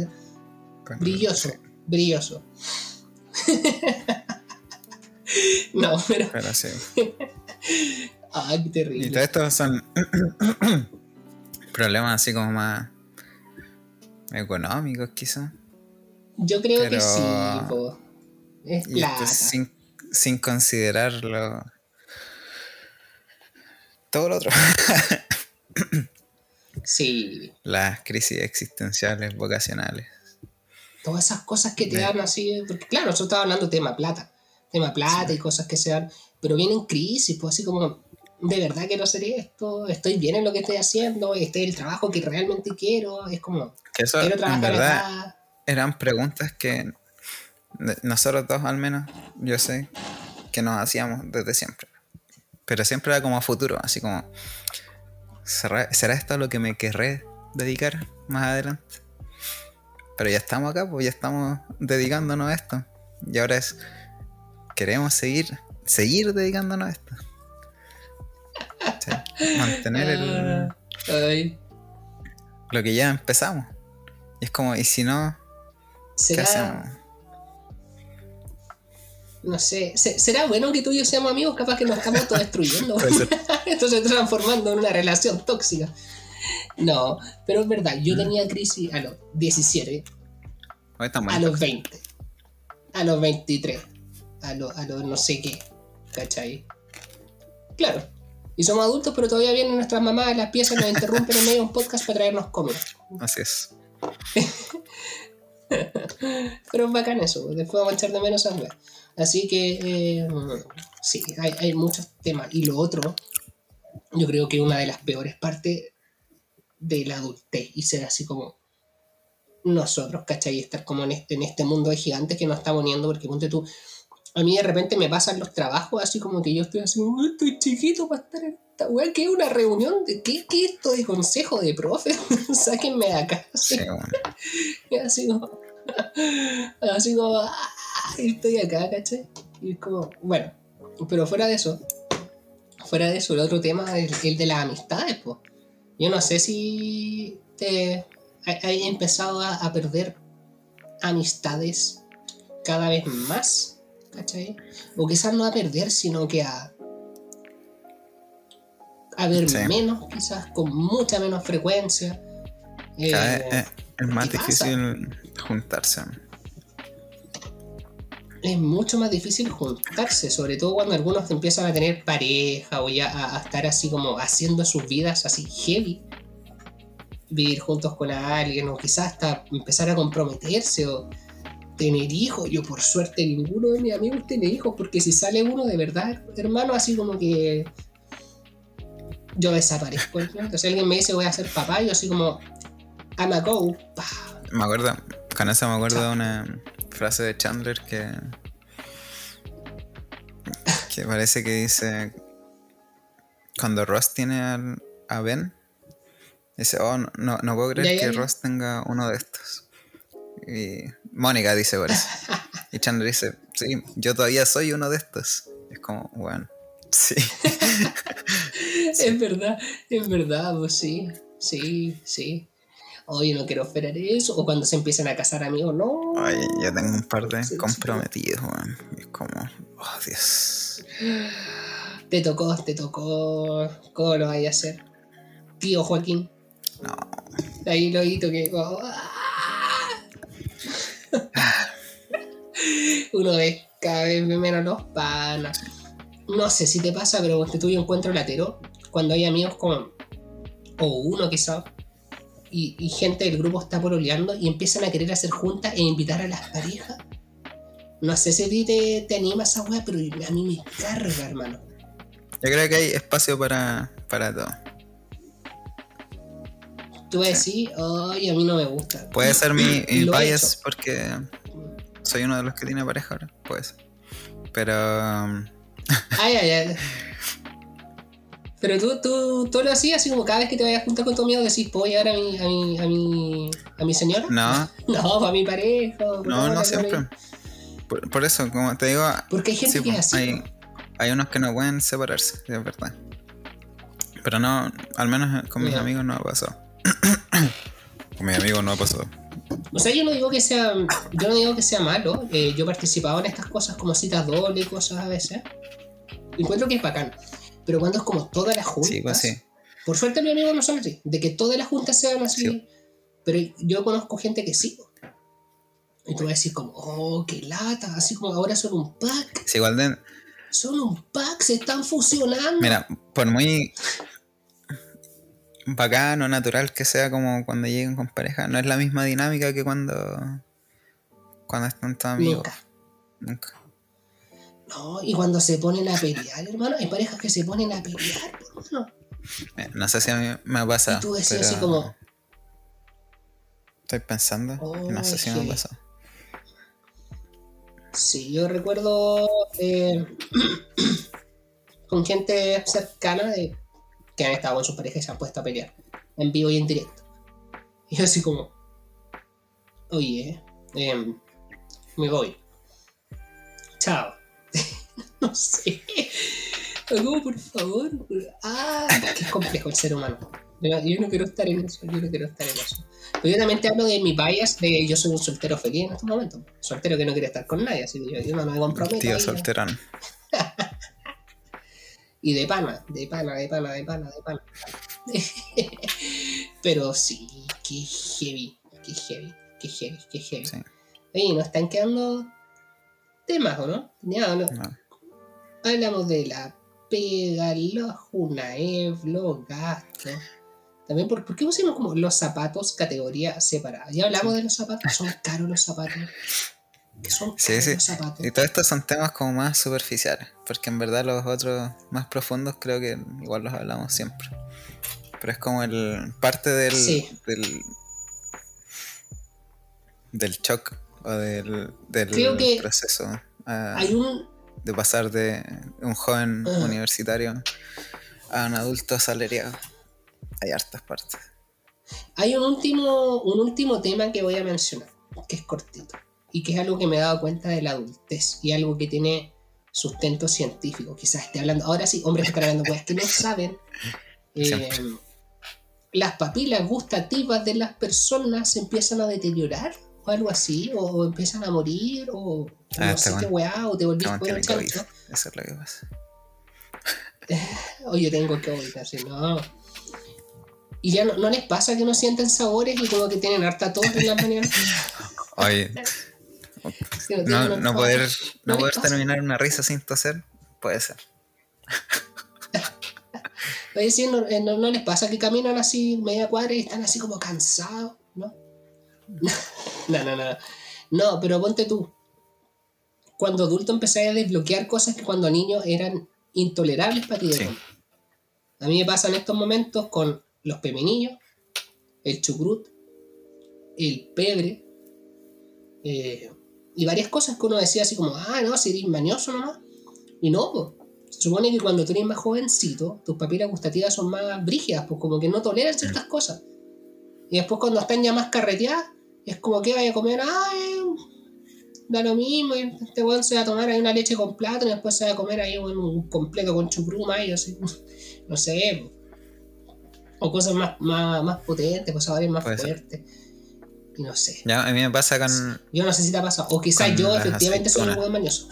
Con-
brilloso, brilloso. no, pero,
Pero sí.
ay, qué
Y
terrible.
todo esto son problemas así como más económicos quizás.
Yo creo que sí, po. Es
Y esto
plata.
sin, sin considerarlo todo lo otro.
Sí,
Las crisis existenciales, vocacionales.
todas esas cosas que te dan así, porque claro, nosotros estamos hablando de tema plata, tema plata y cosas que se dan, pero vienen crisis, pues así como, de verdad quiero hacer esto, estoy bien en lo que estoy haciendo, este es el trabajo que realmente quiero, es como,
Que eso
quiero
en
trabajar
verdad
acá.
eran preguntas que nosotros dos al menos, yo sé, que nos hacíamos desde siempre. Pero siempre era como a futuro, así como, ¿será, será esto lo que me querré dedicar más adelante? Pero ya estamos acá, pues ya estamos dedicándonos a esto. Y ahora es, queremos seguir, seguir dedicándonos a esto. Mantener el,
Ah, ay.
lo que ya empezamos. Y es como, ¿y si no? ¿Qué hacemos?
¿Será, no sé, se- será bueno que tú y yo seamos amigos? Capaz que nos estamos autodestruyendo. Esto se está transformando en una relación tóxica. No, pero es verdad,
Mm.
yo tenía crisis a los 17,
Hoy está muy
a los 20, a los 23, a los, a los no sé qué, ¿cachai? Claro. Y somos adultos, pero todavía vienen nuestras mamás a las piezas y nos interrumpen en medio de un podcast para traernos comida.
Así es.
Pero es bacán eso, después vamos a echar de menos esas weas. Así que, eh, sí, hay, hay muchos temas. Y lo otro, yo creo que una de las peores partes de la adultez y ser así como nosotros, ¿cachai? Y estar como en este, en este mundo de gigantes que nos está poniendo, porque ponte tú, a mí de repente me pasan los trabajos así como que yo estoy así, "Ay, estoy chiquito para estar en esta wea, ¿qué es una reunión? de ¿Qué, qué es esto de consejo de profe? Sáquenme de acá.
Sí,
así.
bueno.
Y así como, así como, "Ah, estoy acá, ¿cachai? Y es como, bueno, pero fuera de eso, fuera de eso, el otro tema es el de las amistades, pues. Yo no sé si te hay empezado a, a perder amistades cada vez más, ¿cachai? O quizás no a perder, sino que a a ver
Sí.
menos, quizás con mucha menos frecuencia. Eh,
es, es más difícil juntarse.
es mucho más difícil juntarse, sobre todo cuando algunos empiezan a tener pareja o ya a, a estar así como haciendo sus vidas así heavy. Vivir juntos con alguien o quizás hasta empezar a comprometerse o tener hijos. Yo por suerte ninguno de mis amigos tiene hijos porque si sale uno de verdad, hermano, así como que yo desaparezco. ¿no? Entonces alguien me dice voy a ser papá, yo así como I'm a go. pa.
Me acuerdo, con eso me acuerdo de una frase de Chandler que. que parece que dice. Cuando Ross tiene al- a Ben, dice: Oh, no, no, puedo creer que. Ross tenga uno de estos. Y Mónica dice por eso. Y Chandler dice: Sí, yo todavía soy uno de estos. Es como, bueno, sí.
Es verdad, es verdad, pues sí, sí, sí. Oye, no quiero esperar eso. O cuando se empiezan a casar amigos, no.
Ay, yo tengo un par de
Sí,
comprometidos, weón. Es como, oh Dios.
Te tocó, te tocó. ¿Cómo lo vaya a hacer? Tío Joaquín.
No.
Ahí lo que. oh, ah. Uno ve cada vez menos los panas. No sé si te pasa, pero cuando tú yo encuentro latero, cuando hay amigos como. O uno quizá. Y, y gente del grupo está pololeando y empiezan a querer hacer juntas e invitar a las parejas. No sé si a ti te, te anima esa weá, pero a mí me carga, hermano.
Yo creo que hay espacio para, para todo.
Tú vas a decir, ay, a mí no me gusta.
Puede ser mi, mi
he
bias porque soy uno de los que tiene pareja ahora. Puede ser. Pero um,
Ay, ay, ay. Pero tú, tú, tú lo hacías así como cada vez que te vayas a juntar con tu amigo decís, ¿puedo llevar a mi, a mi, a mi, a mi señora?
no,
No, para mi pareja.
no, no siempre. Por, por eso, como te digo,
Porque hay gente
sí,
que es
pues,
así.
hay, hay unos que no pueden separarse, es verdad. Pero no, al menos con mis amigos no ha pasado. con mis amigos no ha pasado.
O sea, yo no digo que sea, yo no digo que sea malo. eh, yo he participado en estas cosas como citas doble y cosas a veces. Encuentro que es bacán. Pero cuando es como todas las juntas.
Sí, pues sí.
Por suerte mis amigos no son así. De que todas las juntas sean así.
Sí.
Pero yo conozco gente que sí. Y tú vas a decir como, oh, qué lata. Así como ahora son un pack.
Sí, igual de,
Son un pack, se están fusionando.
Mira, por muy bacano, natural que sea como cuando lleguen con pareja, no es la misma dinámica que cuando cuando están todos amigos.
Nunca.
Nunca.
No, y cuando se ponen a pelear, hermano, hay parejas que se ponen a pelear, hermano.
Eh, No sé si a mí me ha pasado.
Y tú decías
pero
así como,
Estoy pensando. no sé si me ha pasado.
Sí, yo recuerdo eh, con gente cercana de, que han estado con sus parejas y se han puesto a pelear en vivo y en directo. Y yo así como, oye, em, me voy. Chao. no sé. No, por favor. Ah, qué complejo el ser humano. Yo, yo no quiero estar en eso, yo no quiero estar en eso. Pero yo también te hablo de mi bias, de yo soy un soltero feliz en estos momentos. Soltero que no quiere estar con nadie, así que yo, yo no me comprometo.
Tío solterón.
Y de pana, de pana, de pana, de pana, de pana. Pero sí, qué heavy, qué heavy, qué heavy, qué heavy.
Sí.
Oye, nos están quedando temas, ¿o no? Ya, ¿o no?
No.
Hablamos de la pega, los Junaev, los gastos. También, ¿por, por qué pusimos como los zapatos categoría separada? Ya hablamos de los zapatos, son caros los zapatos. Que son
Sí, sí.
los zapatos.
Y todos estos son temas como más superficiales, porque en verdad los otros más profundos creo que igual los hablamos siempre. Pero es como el parte del
Sí.
del, del shock o del, del
Creo que
proceso ah,
Hay un,
de pasar de un joven
Ah.
universitario a un adulto asalariado. Hay hartas partes.
hay un último, un último tema que voy a mencionar, que es cortito. Y que es algo que me he dado cuenta de la adultez. Y algo que tiene sustento científico. Quizás esté hablando. Ahora sí, hombres que están hablando cosas que no saben. eh, las papilas gustativas de las personas se empiezan a deteriorar o algo así, o empiezan a morir, o
Ah,
no sé
bueno.
qué weá, o te volvís bueno.
Eso es lo que pasa.
O yo tengo COVID, así, no. Y ya no, no les pasa que no sienten sabores y como que tienen harta tos en las mañanas.
Oye,
No,
poder,
¿No
poder terminar una risa sin toser, puede ser.
Oye, sí, no, eh, no- no les pasa que caminan así media cuadra y están así como cansados, ¿no? no, no, no. No, pero ponte tú. Cuando adulto empecé a desbloquear cosas que cuando niño eran intolerables para ti. de
Sí.
A mí me pasa en estos momentos con los pepinillos, el chucrut, el pebre eh, y varias cosas que uno decía así como, ah, no, si eres mañoso nomás. Y no, po. se supone que cuando tú eres más jovencito, tus papilas gustativas son más brígidas, pues como que no toleran ciertas cosas. Y después cuando están ya más carreteadas, es como que vaya a comer, ay, da lo mismo, y este weón se va a tomar ahí una leche con plátano y después se va a comer ahí un completo con chucruma y así, no sé, po. o cosas más, más, más potentes, sabores más fuertes. No sé.
Ya, a mí me pasa con.
Yo no sé si te ha pasado. O quizás yo efectivamente soy un buen mañoso.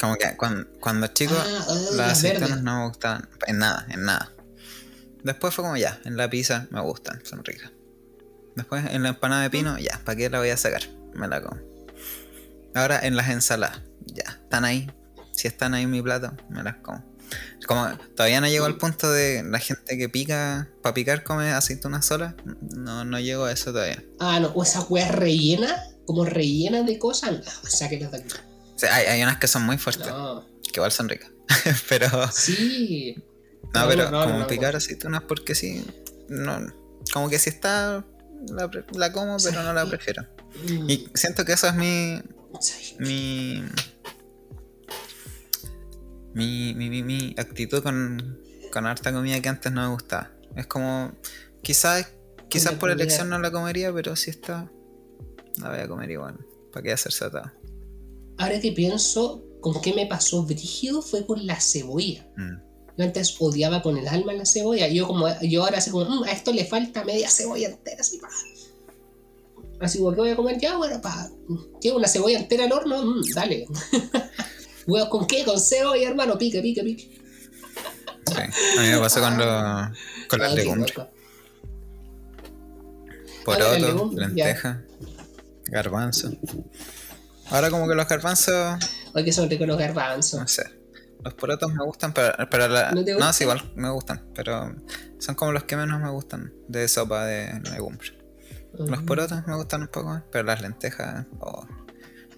Como que cuando, cuando chico,
Ah, ah,
las
las
aceitunas
verdes.
no me gustaban. En nada, en nada. Después fue como ya, en la pizza me gustan, son ricas. Después en la empanada de pino, ya, ¿para qué la voy a sacar? Me la como. Ahora en las ensaladas, ya, están ahí. Si están ahí en mi plato, me las como. Como todavía no llego al punto de la gente que pica, para picar come aceitunas solas. No, no llego a eso todavía.
Ah, no, o esa wea rellena, como rellena de cosas, no, sáquenlas de aquí.
O sea, hay, hay unas que son muy fuertes,
No,
que igual son ricas. pero
sí.
No,
No,
pero como picar aceitunas porque sí. No, como que si está. La, la como, pero no la prefiero.
Mm,
Y siento que eso es mi. Mi. Mi, mi, mi, mi actitud con, con harta comida que antes no me gustaba. Es como. Quizás quizás por
comida-
elección no la comería, pero si está. La voy a comer igual. ¿Para qué hacerse atado?
Ahora que pienso, con qué me pasó brígido fue con la cebolla.
Mm.
Yo antes odiaba con el alma la cebolla. Yo como yo ahora así como, "Mm, a esto le falta media cebolla entera, así pa. Así como, ¿qué voy a comer ya? Bueno, pa. ¿Qué? ¿Una cebolla entera al horno? Mm, dale. Con qué? Con cebolla, hermano. Pique, pique, pique.
Sí. A mí me pasó con, lo- con las
Ah,
legumbres. Poroto,
Ah, las legumbres, ya.
lenteja, garbanzo. Ahora como que los garbanzos,
Ay, que son ricos los garbanzos.
no sé. Los porotos me gustan, la...
¿No te
No, sí, igual me gustan, pero son como los que menos me gustan de sopa de legumbres. Los
Mm.
porotos me gustan un poco más, pero las lentejas, oh,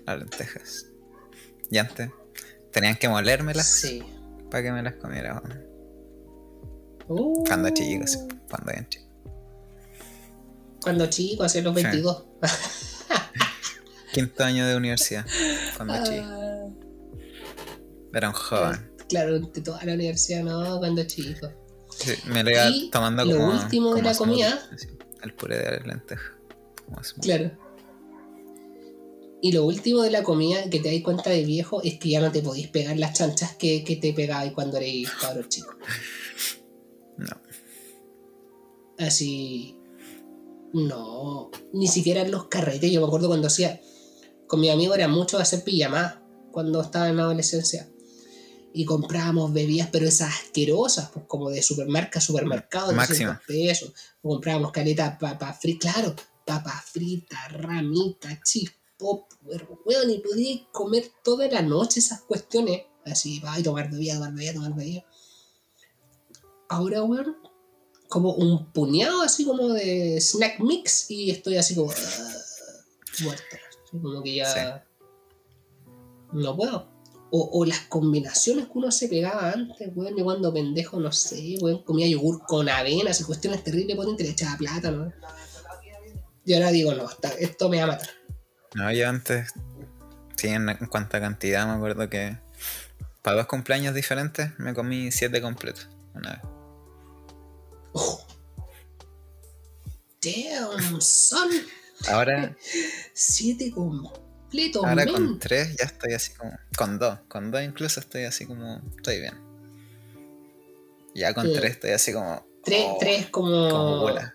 las lentejas. Y antes tenían que molérmelas
Sí.
para que me las comiera.
Uh,
Cuando chico, sí, cuando eran chico.
Cuando chico, hace los
Sí.
22.
Quinto año de universidad, cuando chico.
Ah,
Era un joven.
claro, de toda la universidad, no, cuando chico.
Sí, me lo iba
Y
tomando
lo
como.
último de la
smoothie,
comida.
así, el puré de lenteja. Como.
Claro. Y lo último de la comida que te das cuenta de viejo es que ya no te podéis pegar las chanchas que, que te pegabas cuando eres cabrón chico.
No.
Así. No. Ni siquiera en los carretes. Yo me acuerdo cuando hacía. Con mi amigo era mucho hacer pijamadas cuando estaba en la adolescencia. Y comprábamos bebidas, pero esas asquerosas, pues como de supermercado, supermercado, de
Máximo.
200 pesos. O comprábamos caleta papas fritas, claro, papas fritas, ramitas, chispop, pero weón, y podías comer toda la noche esas cuestiones. Así, va tomar bebida, tomar bebida, tomar bebida. Ahora, weón, como un puñado así como de snack mix y estoy así como ah, muerto. Como que ya no puedo. O, o las combinaciones que uno se pegaba antes, weón, yo cuando pendejo, no sé, weón, comía yogur con avenas y cuestiones terribles potentes, le echaba plátano. Y ahora digo, no, esta- esto me va a matar.
No, yo antes, sí, en, en cuanto a cantidad, me acuerdo que para dos cumpleaños diferentes me comí siete completos una vez.
Oh. Damn, son
Ahora,
siete completos,
ahora con tres ya estoy así como. Con dos, con dos incluso estoy así como. Estoy bien. Ya con
Sí.
tres estoy así como.
Tres,
oh,
tres como.
Como bola.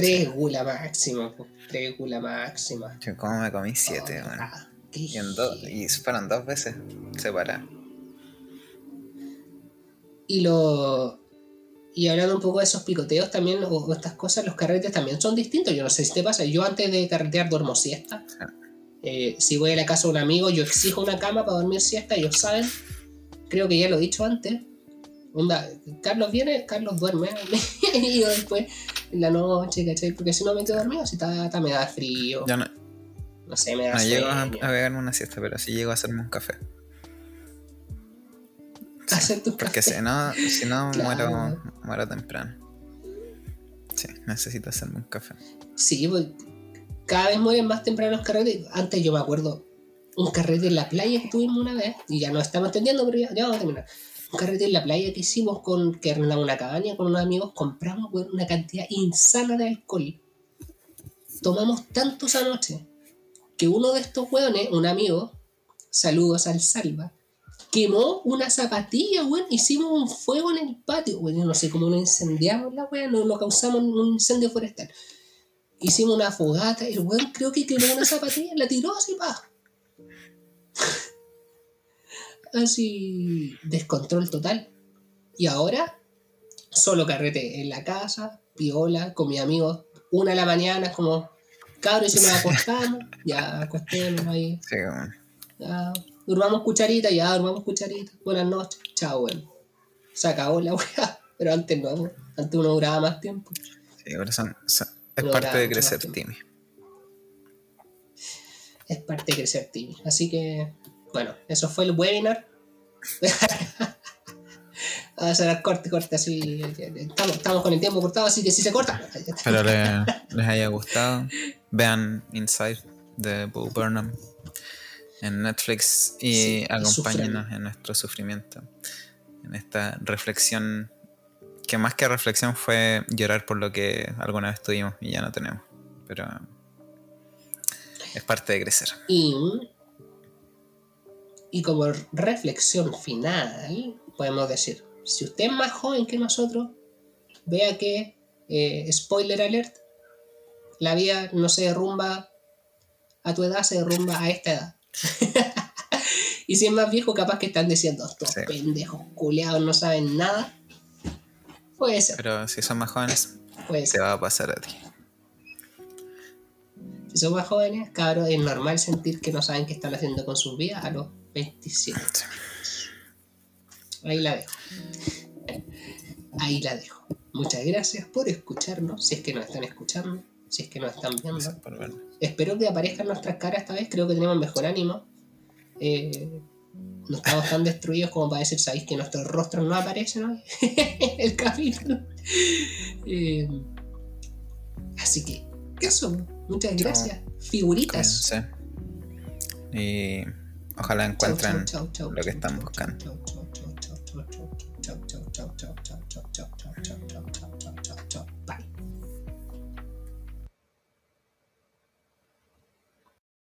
Tres gula máxima, po. tres gula máxima.
Yo como me comí siete,
Oh,
bueno.
ah,
Y, en dos, y fueron dos veces separadas.
Y lo. Y hablando un poco de esos picoteos también, o, estas cosas, los carretes también son distintos. Yo no sé si te pasa. Yo antes de carretear duermo siesta. Eh, si voy a la casa de un amigo, yo exijo una cama para dormir siesta, ellos saben. Creo que ya lo he dicho antes. Onda, Carlos viene, Carlos duerme. y yo después, en la noche, ¿cachai? Porque si no me quedo dormido, si está, me da frío.
Yo no,
No sé, me da
no llego a, a pegarme una siesta, pero sí llego a hacerme un café.
Hacer tus
Porque si no, si no
Claro.
muero, muero temprano. Sí, necesito hacerme un café.
Sí, pues cada vez mueren más temprano los carretes. Antes yo me acuerdo un carrete en la playa que tuvimos una vez, y ya no estamos entendiendo, pero ya, ya vamos a terminar. Un carrete en la playa que hicimos con que arrendamos una cabaña con unos amigos, compramos una cantidad insana de alcohol. Tomamos tanto esa noche que uno de estos hueones, un amigo, saludos al Salva, quemó una zapatilla, weón. Hicimos un fuego en el patio, weón. Yo no sé cómo nos incendiamos la weón, no, no causamos un incendio forestal. Hicimos una fogata, el weón creo que quemó una zapatilla, la tiró así, pa. Así, descontrol total. Y ahora, solo carrete en la casa, piola, con mis amigos, una de la mañana, como, cabros, y si nos acostamos, ya acostémonos ahí,
Sí,
ya, durmamos cucharita, ya, durmamos cucharita, buenas noches, chao, weón. Se acabó la weá, pero antes no, antes uno duraba más tiempo.
sí, son, son- es parte de crecer. Timmy.
es parte de crecer Timmy. Así que, bueno, eso fue el webinar. Vamos a hacer corte, corte, así. Estamos, estamos con el tiempo cortado, así que si se corta.
Espero le- les haya gustado. Vean Inside de Bo Burnham en Netflix y
Sí, y
acompáñenos en nuestro sufrimiento. En esta reflexión que más que reflexión fue llorar por lo que alguna vez tuvimos y ya no tenemos. Pero es parte de crecer.
Y, y como reflexión final, podemos decir, si usted es más joven que nosotros, vea que, eh, spoiler alert, la vida no se derrumba a tu edad, se derrumba a esta edad. y si es más viejo, capaz que están diciendo, estos
Sí.
pendejos culeados no saben nada. Puede ser,
Pero si son más jóvenes,
puede
te
ser.
va a pasar a ti.
Si son más jóvenes, cabros, es normal sentir que no saben qué están haciendo con sus vidas a los 27.
Sí.
Ahí la dejo. Ahí la dejo. Muchas gracias por escucharnos, si es que nos están escuchando, si es que nos están viendo. Espero que aparezcan nuestras caras esta vez, creo que tenemos mejor ánimo. Eh, no estamos tan destruidos como para decir, sabéis que nuestros rostros no aparecen hoy el capítulo. Eh, así que, eso, muchas gracias. Figuritas.
Y ojalá encuentren
chau, chau, chau,
lo que están buscando.